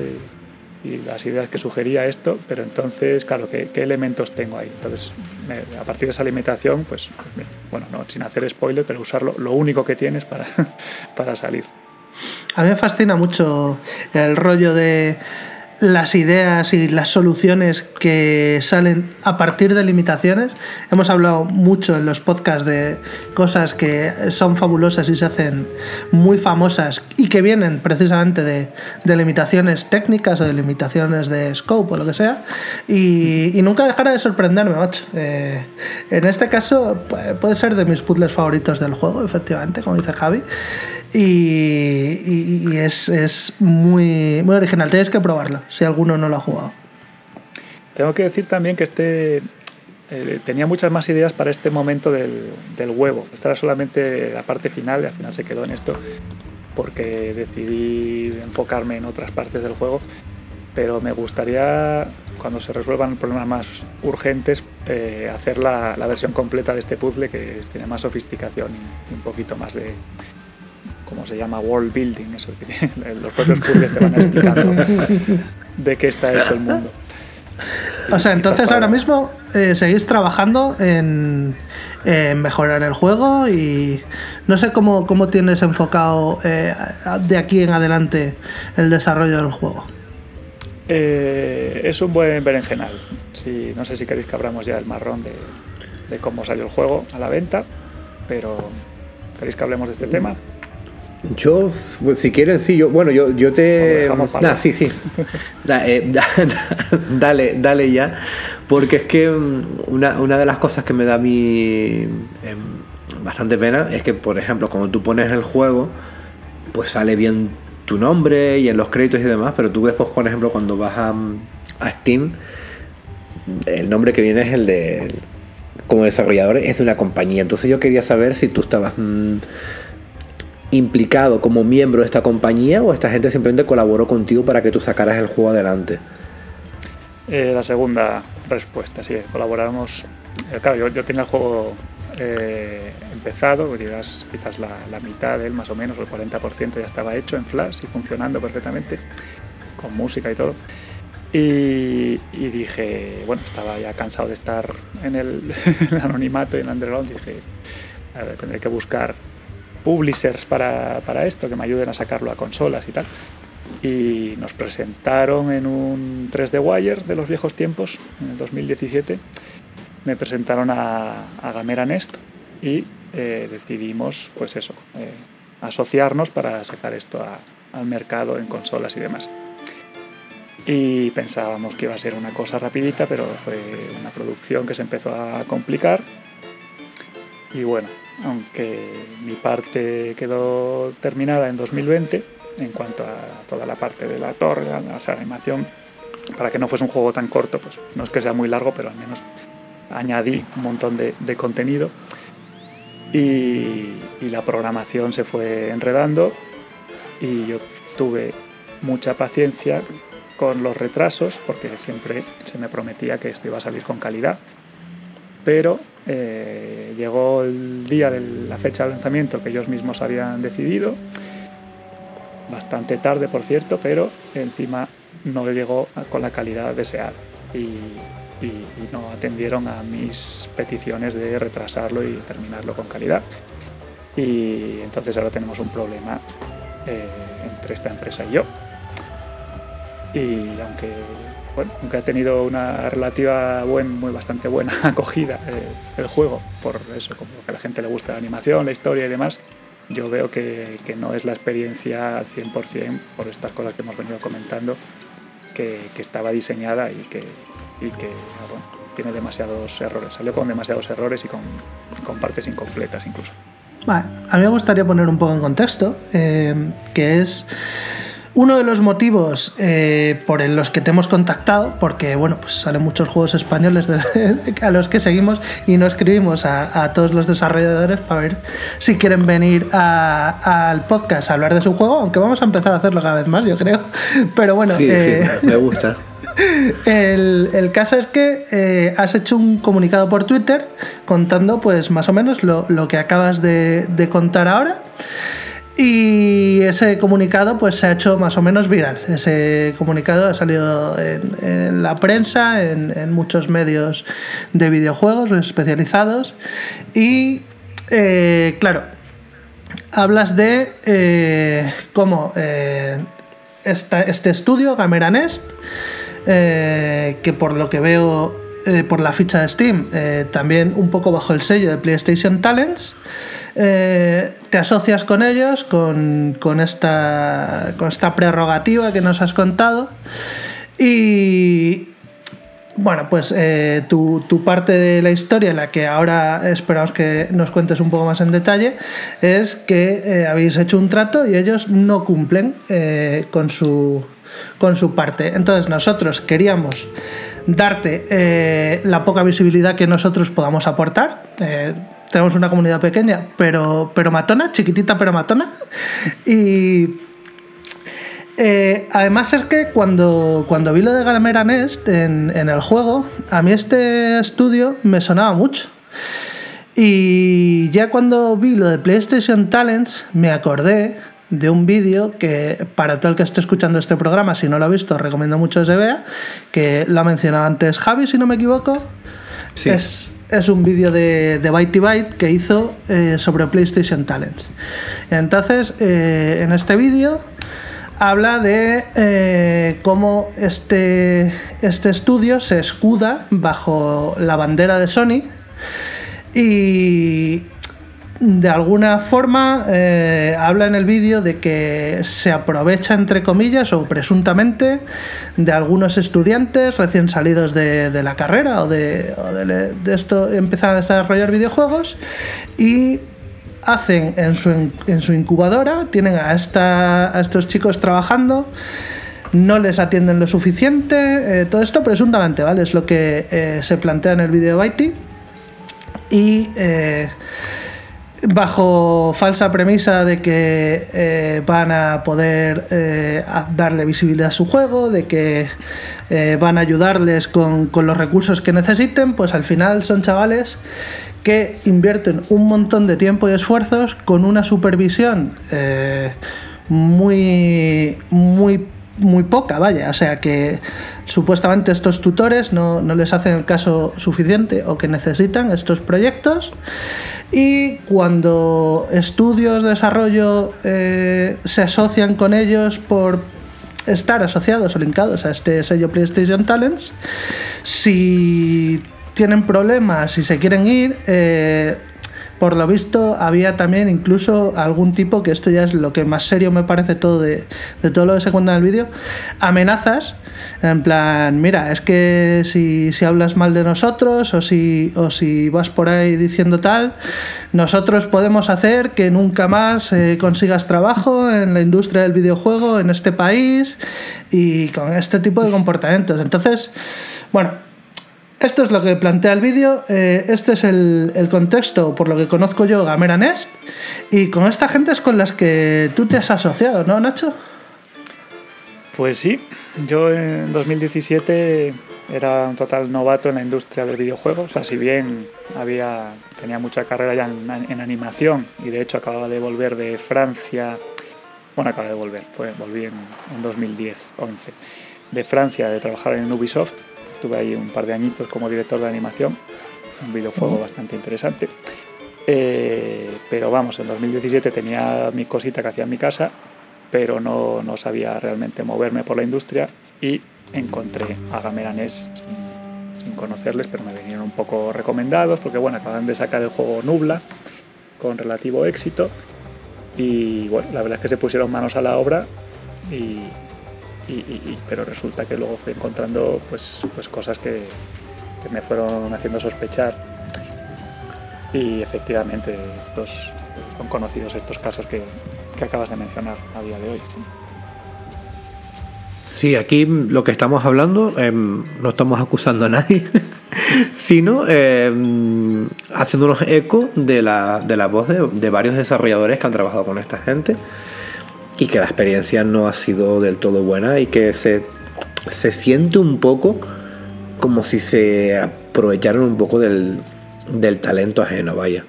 y, y las ideas que sugería esto, pero entonces, claro, ¿qué, qué elementos tengo ahí? Entonces, me, a partir de esa limitación, pues, pues, bueno, no, sin hacer spoiler, pero usarlo lo único que tienes para, para salir. A mí me fascina mucho el rollo de las ideas y las soluciones que salen a partir de limitaciones. Hemos hablado mucho en los podcasts de cosas que son fabulosas y se hacen muy famosas y que vienen precisamente de, de limitaciones técnicas o de limitaciones de scope o lo que sea. Y, nunca dejará de sorprenderme, macho. Eh, en este caso puede ser de mis puzzles favoritos del juego, efectivamente, como dice Javi. Y, es, es, muy, muy original. Tenéis que probarlo si alguno no lo ha jugado. Tengo que decir también que este eh, tenía muchas más ideas para este momento del, del, huevo. Esta era solamente la parte final y al final se quedó en esto porque decidí enfocarme en otras partes del juego. Pero me gustaría, cuando se resuelvan problemas más urgentes, eh, hacer la, la, versión completa de este puzzle que tiene más sofisticación y un poquito más de, como se llama world building, eso que los propios puzzles te van explicando de qué está hecho el mundo. O sea, entonces ahora mismo eh, seguís trabajando en, mejorar el juego y no sé cómo, cómo tienes enfocado eh, de aquí en adelante el desarrollo del juego. Eh, es un buen berenjenal. Si, no sé si queréis que abramos ya el marrón de, de cómo salió el juego a la venta, pero ¿queréis que hablemos de este tema? Yo, pues, si quieren, sí, yo, bueno, yo, yo te... Ah, sí, sí. Eh, dale, dale ya. Porque es que mm, una, una, de las cosas que me da a mí em, bastante pena es que, por ejemplo, cuando tú pones el juego, pues sale bien tu nombre y en los créditos y demás, pero tú después, por ejemplo, cuando vas a, a Steam, el nombre que viene es el de... Como desarrollador es de una compañía. Entonces yo quería saber si tú estabas... Mm, implicado como miembro de esta compañía o esta gente simplemente colaboró contigo para que tú sacaras el juego adelante? Eh, la segunda respuesta, sí, colaboramos. Eh, claro, yo, tenía el juego eh, empezado, quizás, quizás la, mitad de él más o menos, el 40% ya estaba hecho en Flash y funcionando perfectamente, con música y todo. Y, dije, bueno, estaba ya cansado de estar en el, anonimato y en Underground, dije, a ver, tendré que buscar publishers para, para, esto, que me ayuden a sacarlo a consolas y tal. Y nos presentaron en un 3D Wire de los viejos tiempos, en el 2017. Me presentaron a, a Gamera Nest y eh, decidimos, pues eso, eh, asociarnos para sacar esto al mercado en consolas y demás. Y pensábamos que iba a ser una cosa rapidita, pero fue una producción que se empezó a complicar. Y bueno, aunque mi parte quedó terminada en 2020 en cuanto a toda la parte de la torre, sea, animación, para que no fuese un juego tan corto, pues no es que sea muy largo, pero al menos añadí un montón de, contenido. Y, la programación se fue enredando y yo tuve mucha paciencia con los retrasos porque siempre se me prometía que esto iba a salir con calidad pero eh, llegó el día de la fecha de lanzamiento que ellos mismos habían decidido, bastante tarde por cierto, pero encima no llegó con la calidad deseada y, no atendieron a mis peticiones de retrasarlo y terminarlo con calidad. Y entonces ahora tenemos un problema eh, entre esta empresa y yo. Y aunque bueno, aunque ha tenido una relativa, buen, muy bastante buena acogida eh, el juego, por eso, como que a la gente le gusta la animación, la historia y demás, yo veo que, no es la experiencia al 100% por estas cosas que hemos venido comentando, que, que estaba diseñada y que, y que bueno, tiene demasiados errores. Salió con demasiados errores y con, con partes incompletas incluso. Vale, a mí me gustaría poner un poco en contexto, eh, que es uno de los motivos eh, por los que te hemos contactado, porque bueno, pues salen muchos juegos españoles a los que seguimos y no escribimos a, todos los desarrolladores para ver si quieren venir al podcast a hablar de su juego, aunque vamos a empezar a hacerlo cada vez más, yo creo. Pero bueno, sí, sí, eh, me gusta. El, caso es que eh, has hecho un comunicado por Twitter contando pues más o menos lo, que acabas de, de contar ahora. Y ese comunicado pues se ha hecho más o menos viral. Ese comunicado ha salido en, la prensa, en, muchos medios de videojuegos especializados. Y eh, claro, hablas de eh, cómo eh, este estudio, Gamera Nest, que por lo que veo por la ficha de Steam, también un poco bajo el sello de PlayStation Talents, eh, te asocias con ellos, con, esta, con esta prerrogativa que nos has contado. Y, bueno, pues eh, tu, parte de la historia, la que ahora esperamos que nos cuentes un poco más en detalle, es que eh, habéis hecho un trato y ellos no cumplen con, su, con su parte. Entonces nosotros queríamos darte la poca visibilidad que nosotros podamos aportar tenemos una comunidad pequeña, pero, pero matona, chiquitita pero matona. Y eh, además es que cuando, cuando vi lo de Galamera Nest en, el juego, a mí este estudio me sonaba mucho. Y ya cuando vi lo de PlayStation Talents, me acordé de un vídeo que para todo el que esté escuchando este programa, si no lo ha visto, recomiendo mucho que se vea, que lo ha mencionado antes Javi, si no me equivoco. Sí. Es, es un vídeo de, de Byte Byte que hizo eh, sobre PlayStation Talents. Entonces, eh, en este vídeo habla de eh, cómo este, este estudio se escuda bajo la bandera de Sony y de alguna forma eh, habla en el vídeo de que se aprovecha entre comillas o presuntamente de algunos estudiantes recién salidos de, de la carrera o de, de, esto empezar a desarrollar videojuegos y hacen en su, en su incubadora tienen a, esta, a estos chicos trabajando no les atienden lo suficiente eh, todo esto presuntamente vale es lo que eh, se plantea en el vídeo de Baiti y bajo falsa premisa de que eh, van a poder eh, darle visibilidad a su juego, de que eh, van a ayudarles con, con, los recursos que necesiten, pues al final son chavales que invierten un montón de tiempo y esfuerzos con una supervisión muy, muy muy poca, vaya. O sea que supuestamente estos tutores no, no, les hacen el caso suficiente o que necesitan estos proyectos. Y cuando estudios de desarrollo eh, se asocian con ellos por estar asociados o linkados a este sello PlayStation Talents, si tienen problemas, si se quieren ir, eh, por lo visto había también incluso algún tipo, que esto ya es lo que más serio me parece todo de, todo lo que se cuenta en el vídeo, amenazas, en plan, mira, es que si, si hablas mal de nosotros o si, o si vas por ahí diciendo tal, nosotros podemos hacer que nunca más eh, consigas trabajo en la industria del videojuego en este país y con este tipo de comportamientos. Entonces, bueno, esto es lo que plantea el vídeo, eh, este es el, contexto por lo que conozco yo Gamera Nest y con esta gente es con las que tú te has asociado, ¿no, Nacho? Pues sí, yo en 2017 era un total novato en la industria del videojuego, o sea, si bien había, tenía mucha carrera ya en, en animación y de hecho acababa de volver de Francia, bueno, acababa de volver, pues volví en, en 2010, 11, de Francia de trabajar en Ubisoft estuve ahí un par de añitos como director de animación, un videojuego uh -huh. bastante interesante. Eh, pero vamos, en 2017 tenía mi cosita que hacía en mi casa, pero no, no sabía realmente moverme por la industria y encontré a Gameranes sin, sin, conocerles, pero me vinieron un poco recomendados porque bueno, acaban de sacar el juego Nubla con relativo éxito y bueno, la verdad es que se pusieron manos a la obra y, y, y, pero resulta que luego fui encontrando pues, pues cosas que, que, me fueron haciendo sospechar y efectivamente estos son conocidos estos casos que, que acabas de mencionar a día de hoy. Sí, aquí lo que estamos hablando, eh, no estamos acusando a nadie, sino eh, haciéndonos eco de la, de la voz de, de varios desarrolladores que han trabajado con esta gente y que la experiencia no ha sido del todo buena y que se, se siente un poco como si se aprovecharan un poco del, del talento ajeno, vaya.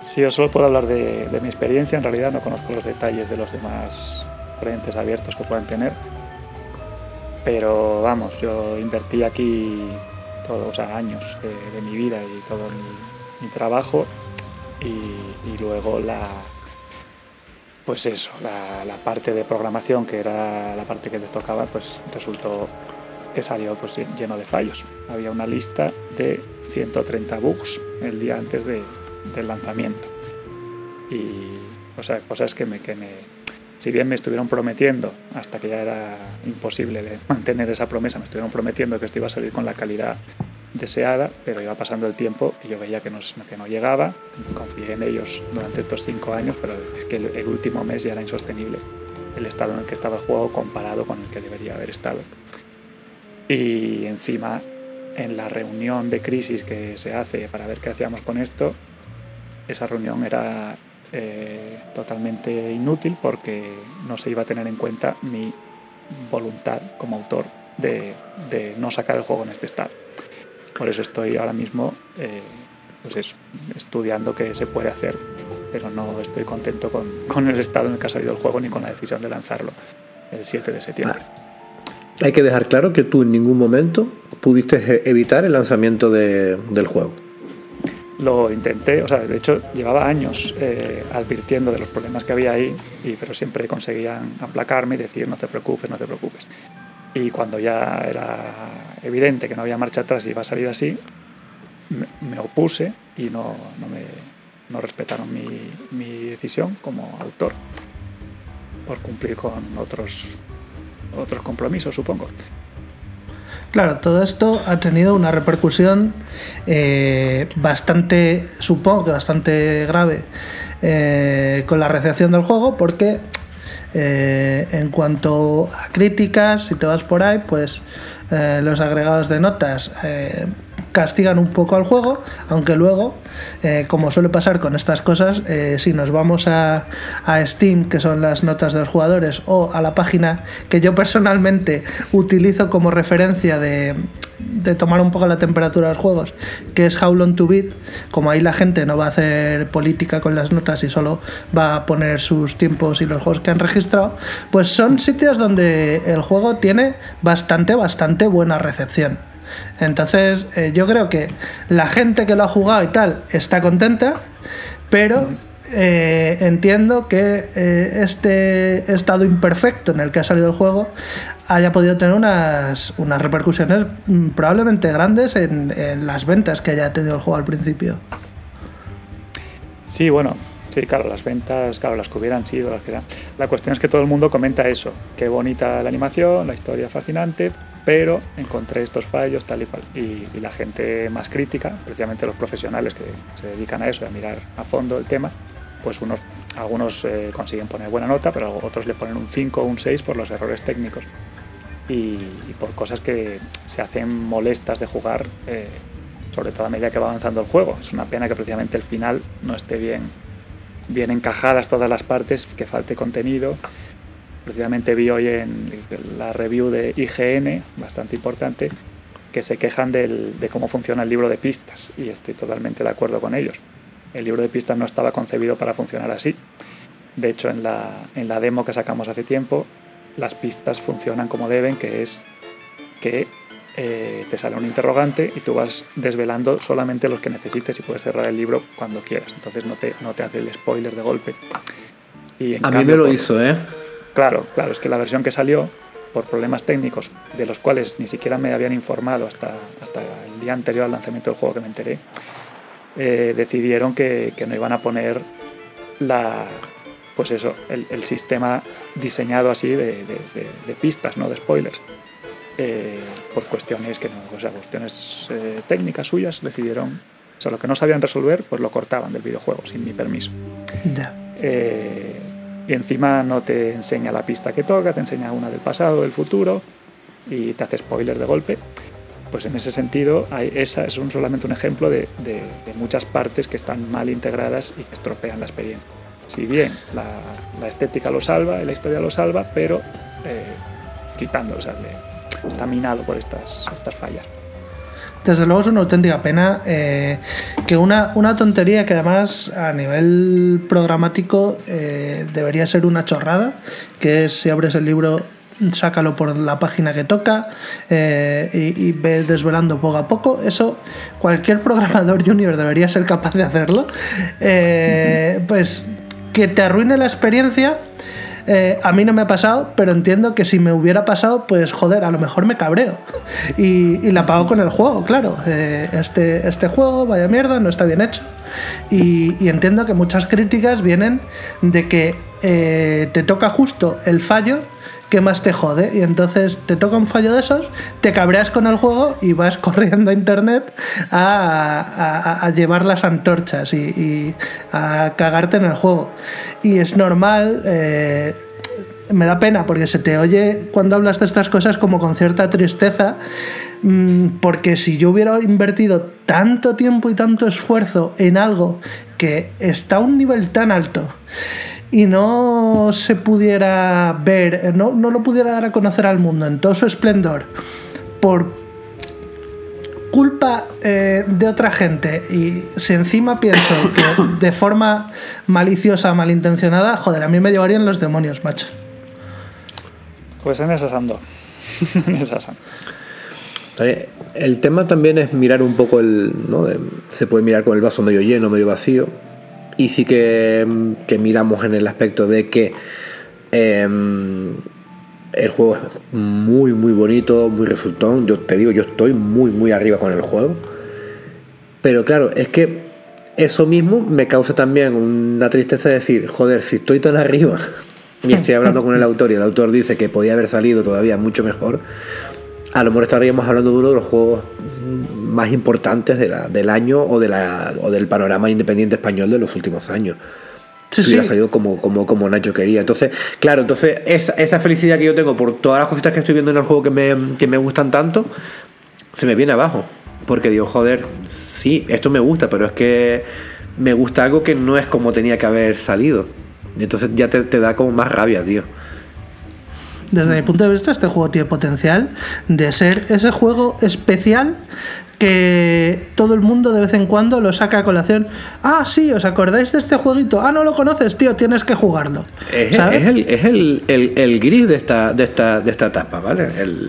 Sí, yo solo puedo hablar de, de, mi experiencia, en realidad no conozco los detalles de los demás frentes abiertos que puedan tener, pero vamos, yo invertí aquí todos o sea, años de, de, mi vida y todo mi, mi trabajo y, y luego la, pues eso, la, parte de programación, que era la parte que les tocaba, pues resultó que salió pues, lleno de fallos. Había una lista de 130 bugs el día antes de, del lanzamiento. Y, o sea, cosas que me, que me, si bien me estuvieron prometiendo, hasta que ya era imposible de mantener esa promesa, me estuvieron prometiendo que esto iba a salir con la calidad deseada, pero iba pasando el tiempo y yo veía que no, que no llegaba. Confié en ellos durante estos cinco años, pero es que el, último mes ya era insostenible el estado en el que estaba el juego comparado con el que debería haber estado. Y encima, en la reunión de crisis que se hace para ver qué hacíamos con esto, esa reunión era eh, totalmente inútil porque no se iba a tener en cuenta mi voluntad como autor de, de no sacar el juego en este estado. Por eso estoy ahora mismo eh, pues eso, estudiando qué se puede hacer, pero no estoy contento con, con, el estado en el que ha salido el juego ni con la decisión de lanzarlo el 7 de septiembre. Hay que dejar claro que tú en ningún momento pudiste evitar el lanzamiento de, del juego. Lo intenté, o sea, de hecho llevaba años eh, advirtiendo de los problemas que había ahí, y, pero siempre conseguían aplacarme y decir no te preocupes, no te preocupes. Y cuando ya era evidente que no había marcha atrás y iba a salir así, me, opuse y no, no, me, no respetaron mi, mi decisión como autor por cumplir con otros otros compromisos, supongo. Claro, todo esto ha tenido una repercusión eh, bastante, supongo que bastante grave eh, con la recepción del juego, porque eh, en cuanto a críticas, si te vas por ahí, pues eh, los agregados de notas eh, castigan un poco al juego, aunque luego, eh, como suele pasar con estas cosas, si nos vamos a, a, Steam, que son las notas de los jugadores, o a la página que yo personalmente utilizo como referencia de, de tomar un poco la temperatura de los juegos, que es How Long to Beat, como ahí la gente no va a hacer política con las notas y solo va a poner sus tiempos y los juegos que han registrado, pues son sitios donde el juego tiene bastante, bastante buena recepción. Entonces, eh, yo creo que la gente que lo ha jugado y tal está contenta, pero eh, entiendo que eh, este estado imperfecto en el que ha salido el juego haya podido tener unas, unas repercusiones mm, probablemente grandes en, en, las ventas que haya tenido el juego al principio. Sí, bueno, sí, claro, las ventas, claro, las que hubieran sido, las que eran. La cuestión es que todo el mundo comenta eso, qué bonita la animación, la historia fascinante, pero encontré estos fallos tal y cual. Y, y, la gente más crítica, precisamente los profesionales que se dedican a eso, a mirar a fondo el tema, pues unos, algunos eh, consiguen poner buena nota, pero otros le ponen un 5 o un 6 por los errores técnicos y, por cosas que se hacen molestas de jugar, eh, sobre todo a medida que va avanzando el juego. Es una pena que precisamente el final no esté bien, bien encajadas todas las partes, que falte contenido precisamente vi hoy en la review de IGN, bastante importante, que se quejan de cómo funciona el libro de pistas y estoy totalmente de acuerdo con ellos. El libro de pistas no estaba concebido para funcionar así. De hecho, en la, en la demo que sacamos hace tiempo, las pistas funcionan como deben, que es que eh, te sale un interrogante y tú vas desvelando solamente los que necesites y puedes cerrar el libro cuando quieras. Entonces no te, no te hace el spoiler de golpe. Y A cambio, mí me lo por, hizo, ¿eh? Claro, claro, es que la versión que salió por problemas técnicos, de los cuales ni siquiera me habían informado hasta, hasta el día anterior al lanzamiento del juego que me enteré, eh, decidieron que, que, no iban a poner la, pues eso, el, el sistema diseñado así de, de, de, de, pistas, no de spoilers. Eh, por cuestiones que no, o sea, cuestiones eh, técnicas suyas, decidieron, o sea, lo que no sabían resolver, pues lo cortaban del videojuego sin mi permiso. Y encima no te enseña la pista que toca, te enseña una del pasado, del futuro y te hace spoiler de golpe. Pues en ese sentido, hay, esa es un, solamente un ejemplo de, de, de, muchas partes que están mal integradas y que estropean la experiencia. Si bien la, la estética lo salva la historia lo salva, pero eh, quitando, o sea, le, está minado por estas, estas fallas desde luego es una auténtica pena eh, que una, una, tontería que además a nivel programático eh, debería ser una chorrada, que es si abres el libro sácalo por la página que toca eh, y, y ve desvelando poco a poco. Eso cualquier programador junior debería ser capaz de hacerlo. Eh, pues que te arruine la experiencia eh, a mí no me ha pasado, pero entiendo que si me hubiera pasado, pues joder, a lo mejor me cabreo. Y, y la pago con el juego, claro. Este, este juego, vaya mierda, no está bien hecho. Y, y entiendo que muchas críticas vienen de que te toca justo el fallo que más te jode. Y entonces te toca un fallo de esos, te cabreas con el juego y vas corriendo a internet a, a, llevar las antorchas y, a cagarte en el juego. Y es normal. Eh, me da pena porque se te oye cuando hablas de estas cosas como con cierta tristeza, mmm, porque si yo hubiera invertido tanto tiempo y tanto esfuerzo en algo que está a un nivel tan alto, y no se pudiera ver, no, no lo pudiera dar a conocer al mundo en todo su esplendor por culpa eh, de otra gente y si encima pienso que de forma maliciosa, malintencionada, joder, a mí me llevarían los demonios, macho. Pues en esas ando. en esas ando. El tema también es mirar un poco el. ¿no? Se puede mirar con el vaso medio lleno, medio vacío. Y sí que, que miramos en el aspecto de que em, el juego es muy, muy bonito, muy resultón. Yo te digo, yo estoy muy, muy arriba con el juego. Pero claro, es que eso mismo me causa también una tristeza de decir, joder, si estoy tan arriba y estoy hablando con el autor y el autor dice que podía haber salido todavía mucho mejor, a lo mejor estaríamos hablando de uno de los juegos más importantes de la, del año o, de la, o del panorama independiente español de los últimos años. si hubiera salido como, como, como Nacho quería. Entonces, claro, entonces esa, esa, felicidad que yo tengo por todas las cositas que estoy viendo en el juego que me, que me gustan tanto, se me viene abajo. Porque digo, joder, sí, esto me gusta, pero es que me gusta algo que no es como tenía que haber salido. Y entonces ya te, te da como más rabia, tío desde mi punto de vista, este juego tiene potencial de ser ese juego especial que todo el mundo de vez en cuando lo saca a colación. Ah, sí, ¿os acordáis de este jueguito? Ah, no lo conoces, tío, tienes que jugarlo. Es, el, gris de esta, de esta, de esta etapa, ¿vale?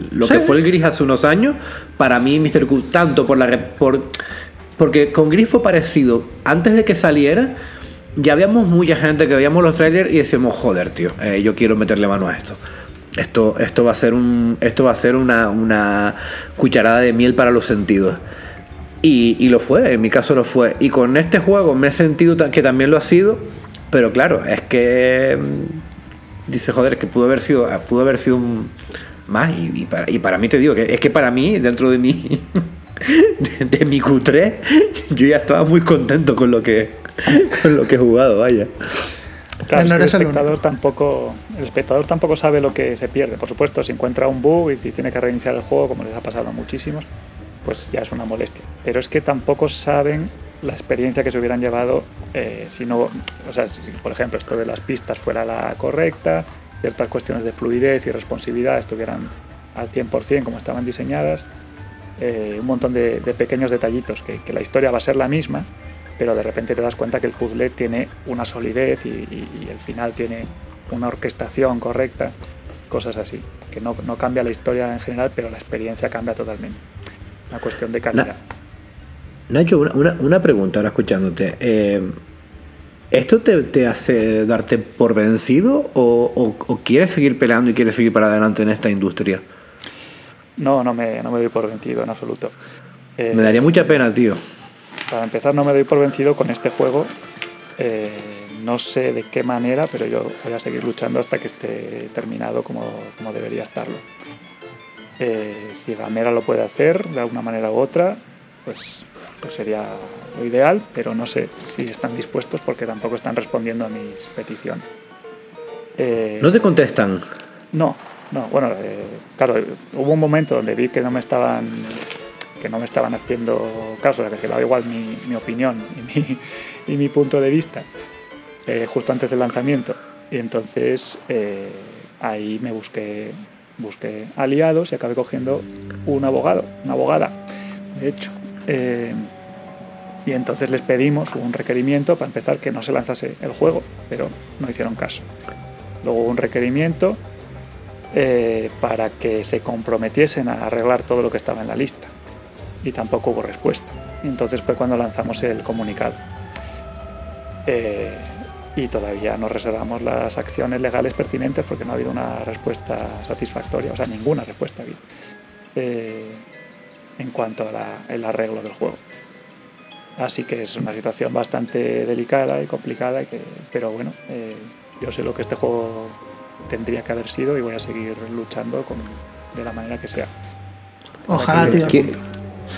lo que fue el gris hace unos años, para mí, Mr. Q, tanto por la. Por, porque con gris fue parecido. Antes de que saliera, ya habíamos mucha gente que veíamos los trailers y decíamos, joder, tío, eh, yo quiero meterle mano a esto. Esto, esto va a ser, un, esto va a ser una, cucharada de miel para los sentidos. Y, lo fue, en mi caso lo fue. Y con este juego me he sentido que también lo ha sido, pero claro, es que mm, dice, joder, que pudo haber sido, pudo haber sido más. Y, para, y para mí te digo que es que para mí, dentro de mí, de, mi Q3, yo ya estaba muy contento con lo que, con lo que he jugado, vaya. Claro, el espectador tampoco, el espectador tampoco sabe lo que se pierde. Por supuesto, si encuentra un bug y tiene que reiniciar el juego, como les ha pasado a muchísimos, pues ya es una molestia. Pero es que tampoco saben la experiencia que se hubieran llevado eh, si no, o sea, si por ejemplo esto de las pistas fuera la correcta, ciertas cuestiones de fluidez y responsividad estuvieran al 100% como estaban diseñadas, eh, un montón de, pequeños detallitos, que, que la historia va a ser la misma, pero de repente te das cuenta que el puzzle tiene una solidez y, el final tiene una orquestación correcta, cosas así, que no, cambia la historia en general, pero la experiencia cambia totalmente. Una cuestión de calidad. Nacho, una, pregunta ahora escuchándote. Eh, ¿Esto te, hace darte por vencido o, quieres seguir peleando y quieres seguir para adelante en esta industria? No, no me, no me doy por vencido en absoluto. me daría mucha pena, tío. Para empezar, no me doy por vencido con este juego. Eh, no sé de qué manera, pero yo voy a seguir luchando hasta que esté terminado como, como debería estarlo. Eh, si Gamera lo puede hacer de alguna manera u otra, pues, pues sería lo ideal, pero no sé si están dispuestos porque tampoco están respondiendo a mis peticiones. Eh, ¿No te contestan? No, no, bueno, claro, hubo un momento donde vi que no me estaban que no me estaban haciendo caso, que daba igual mi, opinión y mi, punto de vista, eh, justo antes del lanzamiento. Y entonces eh, ahí me busqué, aliados y acabé cogiendo un abogado, una abogada, de hecho. Eh, y entonces les pedimos un requerimiento para empezar que no se lanzase el juego, pero no hicieron caso. Luego un requerimiento para que se comprometiesen a arreglar todo lo que estaba en la lista y tampoco hubo respuesta. Entonces fue cuando lanzamos el comunicado. Eh, y todavía no reservamos las acciones legales pertinentes porque no ha habido una respuesta satisfactoria, o sea, ninguna respuesta ha habido eh, en cuanto al arreglo del juego. Así que es una situación bastante delicada y complicada, y que, pero bueno, eh, yo sé lo que este juego tendría que haber sido y voy a seguir luchando con, de la manera que sea. Ojalá, tío.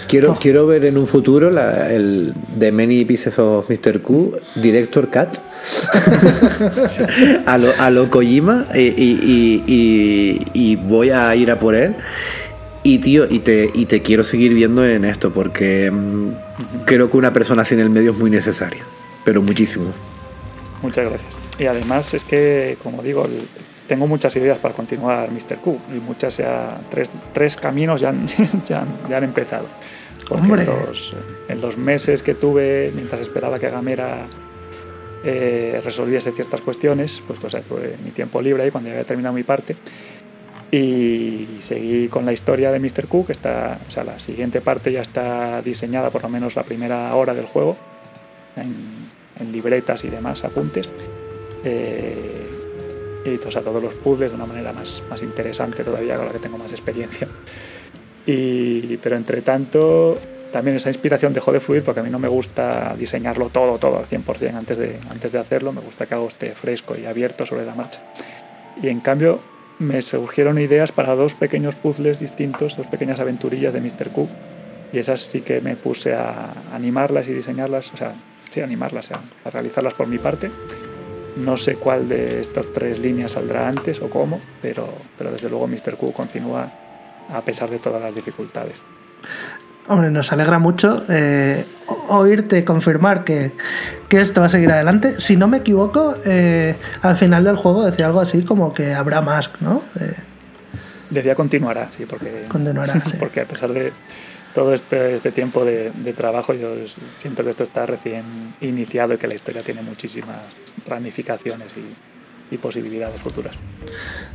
Quiero, oh. quiero ver en un futuro el The Many Pieces of Mr. Q, Director Cat. a, lo, a lo Kojima y, voy a ir a por él. Y tío, y te, y te quiero seguir viendo en esto porque mm, creo que una persona así en el medio es muy necesaria, pero muchísimo. Muchas gracias. Y además es que, como digo, tengo muchas ideas para continuar Mr. Q y muchas ya, tres, tres caminos ya han, ya, han, empezado. Porque en los, en los, meses que tuve mientras esperaba que Gamera eh, resolviese ciertas cuestiones, pues, pues fue mi tiempo libre ahí cuando ya había terminado mi parte. Y seguí con la historia de Mr. Q, que está, o sea, la siguiente parte ya está diseñada, por lo menos la primera hora del juego, en, libretas y demás, apuntes. Eh, y o sea, todos los puzzles de una manera más, más interesante todavía con la que tengo más experiencia. Y, pero entre tanto, también esa inspiración dejó de fluir porque a mí no me gusta diseñarlo todo, todo al 100% antes de, antes de hacerlo, me gusta que hago esté fresco y abierto sobre la marcha. Y en cambio me surgieron ideas para dos pequeños puzzles distintos, dos pequeñas aventurillas de Mr. Cook y esas sí que me puse a animarlas y diseñarlas, o sea, sí, animarlas, a realizarlas por mi parte no sé cuál de estas tres líneas saldrá antes o cómo, pero, pero desde luego Mr. Q continúa a pesar de todas las dificultades. Hombre, nos alegra mucho eh, oírte confirmar que, esto va a seguir adelante. Si no me equivoco, eh, al final del juego decía algo así como que habrá más, ¿no? Eh, decía continuará, sí, porque, continuará, porque a pesar de, todo este, este tiempo de, trabajo, yo siento que esto está recién iniciado y que la historia tiene muchísimas ramificaciones y, posibilidades futuras.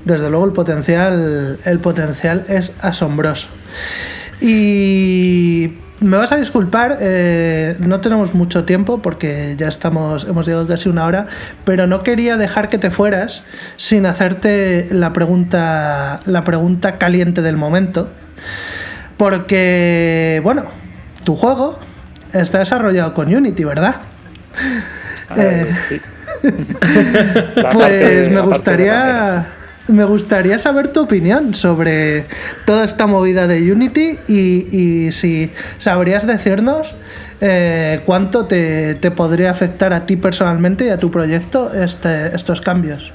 Desde luego el potencial, el potencial es asombroso. Y me vas a disculpar, eh, no tenemos mucho tiempo porque ya estamos, hemos llegado casi una hora, pero no quería dejar que te fueras sin hacerte la pregunta, la pregunta caliente del momento. Porque, bueno, tu juego está desarrollado con Unity, ¿verdad? Eh, pues me gustaría me gustaría saber tu opinión sobre toda esta movida de Unity y, si sabrías decirnos eh, cuánto te, podría afectar a ti personalmente y a tu proyecto este, estos cambios.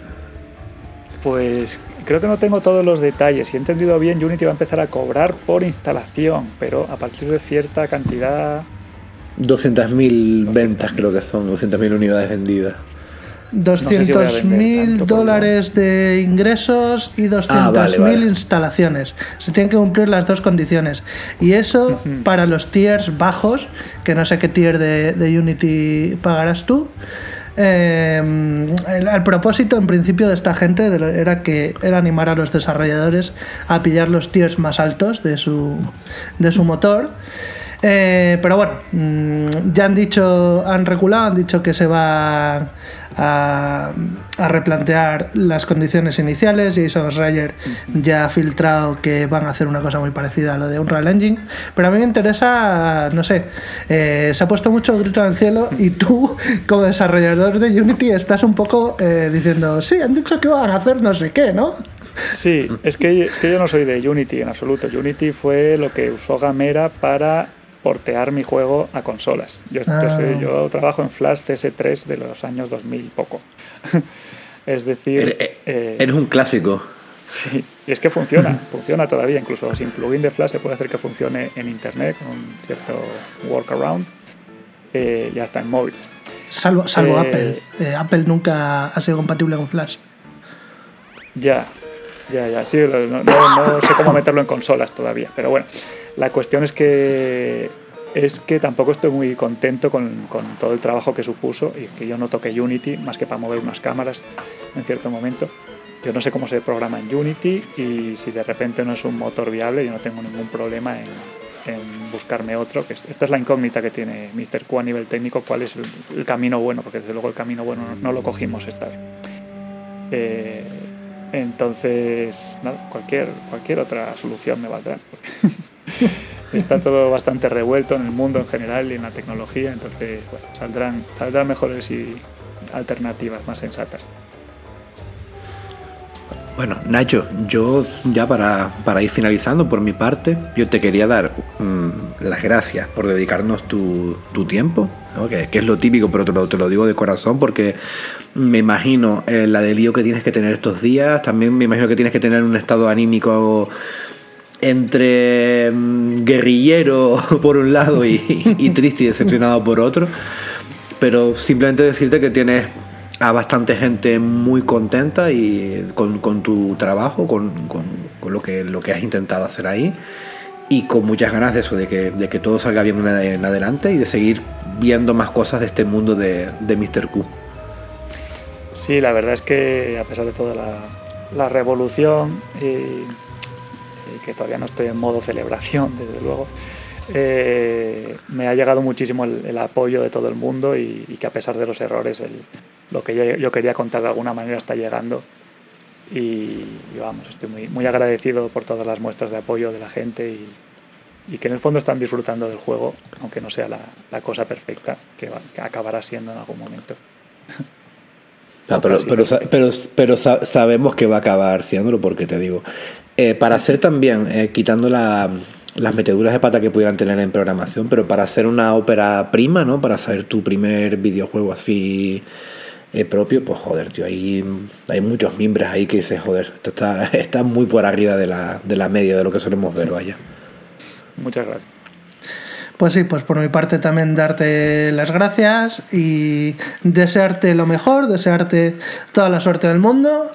Pues creo que no tengo todos los detalles. Si he entendido bien, Unity va a empezar a cobrar por instalación, pero a partir de cierta cantidad... 200.000 ventas creo que son, 200.000 unidades vendidas. 200.000 dólares de ingresos y 200.000 ah, instalaciones. Se tienen que cumplir las dos condiciones. Y eso para los tiers bajos, que no sé qué tier de, de Unity pagarás tú, eh, el, propósito en principio de esta gente era que era animar a los desarrolladores a pillar los tiers más altos de su, de su motor. Eh, pero bueno, mm, ya han dicho, han reculado, han dicho que se va a, replantear las condiciones iniciales. Jason Schreier ya ha filtrado que van a hacer una cosa muy parecida a lo de Unreal Engine. Pero a mí me interesa, no sé, eh, se ha puesto mucho grito al cielo y tú, como desarrollador de Unity, estás un poco eh, diciendo, sí, han dicho que van a hacer no sé qué, ¿no? Sí, es que, es que yo no soy de Unity en absoluto. Unity fue lo que usó Gamera para portear mi juego a consolas. Yo, ah. yo, trabajo en Flash CS3 de los años 2000 y poco. es decir... Eh, eh, eres, un clásico. Sí, y es que funciona, funciona todavía, incluso sin plugin de Flash se puede hacer que funcione en Internet con un cierto workaround eh, y hasta en móviles. Salvo, salvo Apple. Apple nunca ha sido compatible con Flash. Ya, ya, ya, sí, no sé cómo meterlo en consolas todavía, pero bueno. La cuestión es que es que tampoco estoy muy contento con, todo el trabajo que supuso y que yo no toqué Unity más que para mover unas cámaras en cierto momento. Yo no sé cómo se programa en Unity y si de repente no es un motor viable, yo no tengo ningún problema en, buscarme otro. Que esta es la incógnita que tiene Mr. Q a nivel técnico, cuál es el, camino bueno, porque desde luego el camino bueno no, lo cogimos esta vez. Eh, entonces, cualquier, cualquier otra solución me valdrá. está todo bastante revuelto en el mundo en general y en la tecnología, entonces saldrán, saldrán mejores y alternativas más sensatas. Bueno, Nacho, yo ya para, ir finalizando por mi parte, yo te quería dar mm, las gracias por dedicarnos tu, tiempo, que, es lo típico, pero te lo, te lo, digo de corazón porque me imagino eh, la de lío que tienes que tener estos días, también me imagino que tienes que tener un estado anímico entre mm, guerrillero por un lado y, triste y decepcionado por otro. Pero simplemente decirte que tienes a bastante gente muy contenta y con, con tu trabajo, con, con, con, lo, que, lo que has intentado hacer ahí y con muchas ganas de eso, de que, de que todo salga bien en adelante y de seguir viendo más cosas de este mundo de, de Mr. Q. Sí, la verdad es que a pesar de toda la, la revolución y, y, que todavía no estoy en modo celebración, desde luego, eh, me ha llegado muchísimo el, el, apoyo de todo el mundo y, y que a pesar de los errores, el, lo que yo, yo, quería contar de alguna manera está llegando. Y, y, vamos, estoy muy, muy agradecido por todas las muestras de apoyo de la gente y, y que en el fondo están disfrutando del juego, aunque no sea la, la cosa perfecta que, va, que, acabará siendo en algún momento. No, pero, pero, pero, pero, sabemos que va a acabar siéndolo porque te digo, eh, para hacer también, eh, quitando la, las meteduras de pata que pudieran tener en programación, pero para hacer una ópera prima, ¿no? Para hacer tu primer videojuego así eh, propio, pues joder, tío, hay, hay muchos miembros ahí que dices, joder, esto está, está muy por arriba de la, de la media de lo que solemos ver, vaya. Muchas gracias. Pues sí, pues por mi parte también darte las gracias y desearte lo mejor, desearte toda la suerte del mundo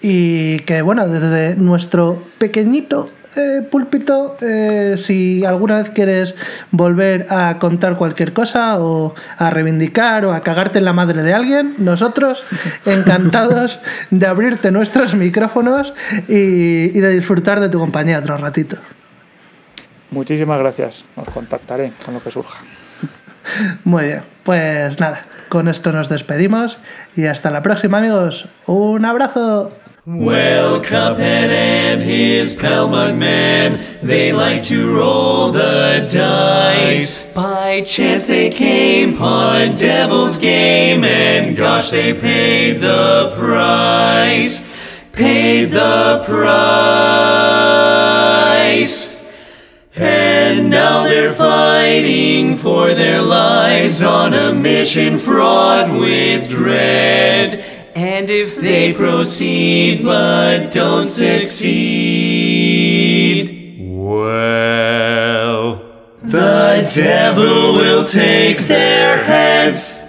y que bueno, desde nuestro pequeñito eh, púlpito, eh, si alguna vez quieres volver a contar cualquier cosa o a reivindicar o a cagarte en la madre de alguien, nosotros encantados de abrirte nuestros micrófonos y, y de disfrutar de tu compañía otro ratito. Muchísimas gracias, os contactaré con lo que surja. Muy bien, pues nada, con esto nos despedimos y hasta la próxima amigos. Un abrazo. Well, Cuphead and his Pelmug man, they like to roll the dice. By chance they came upon a devil's game, and gosh, they paid the price. Paid the price. And now they're fighting for their lives on a mission fraught with dread. And if they proceed but don't succeed, well, the devil will take their heads.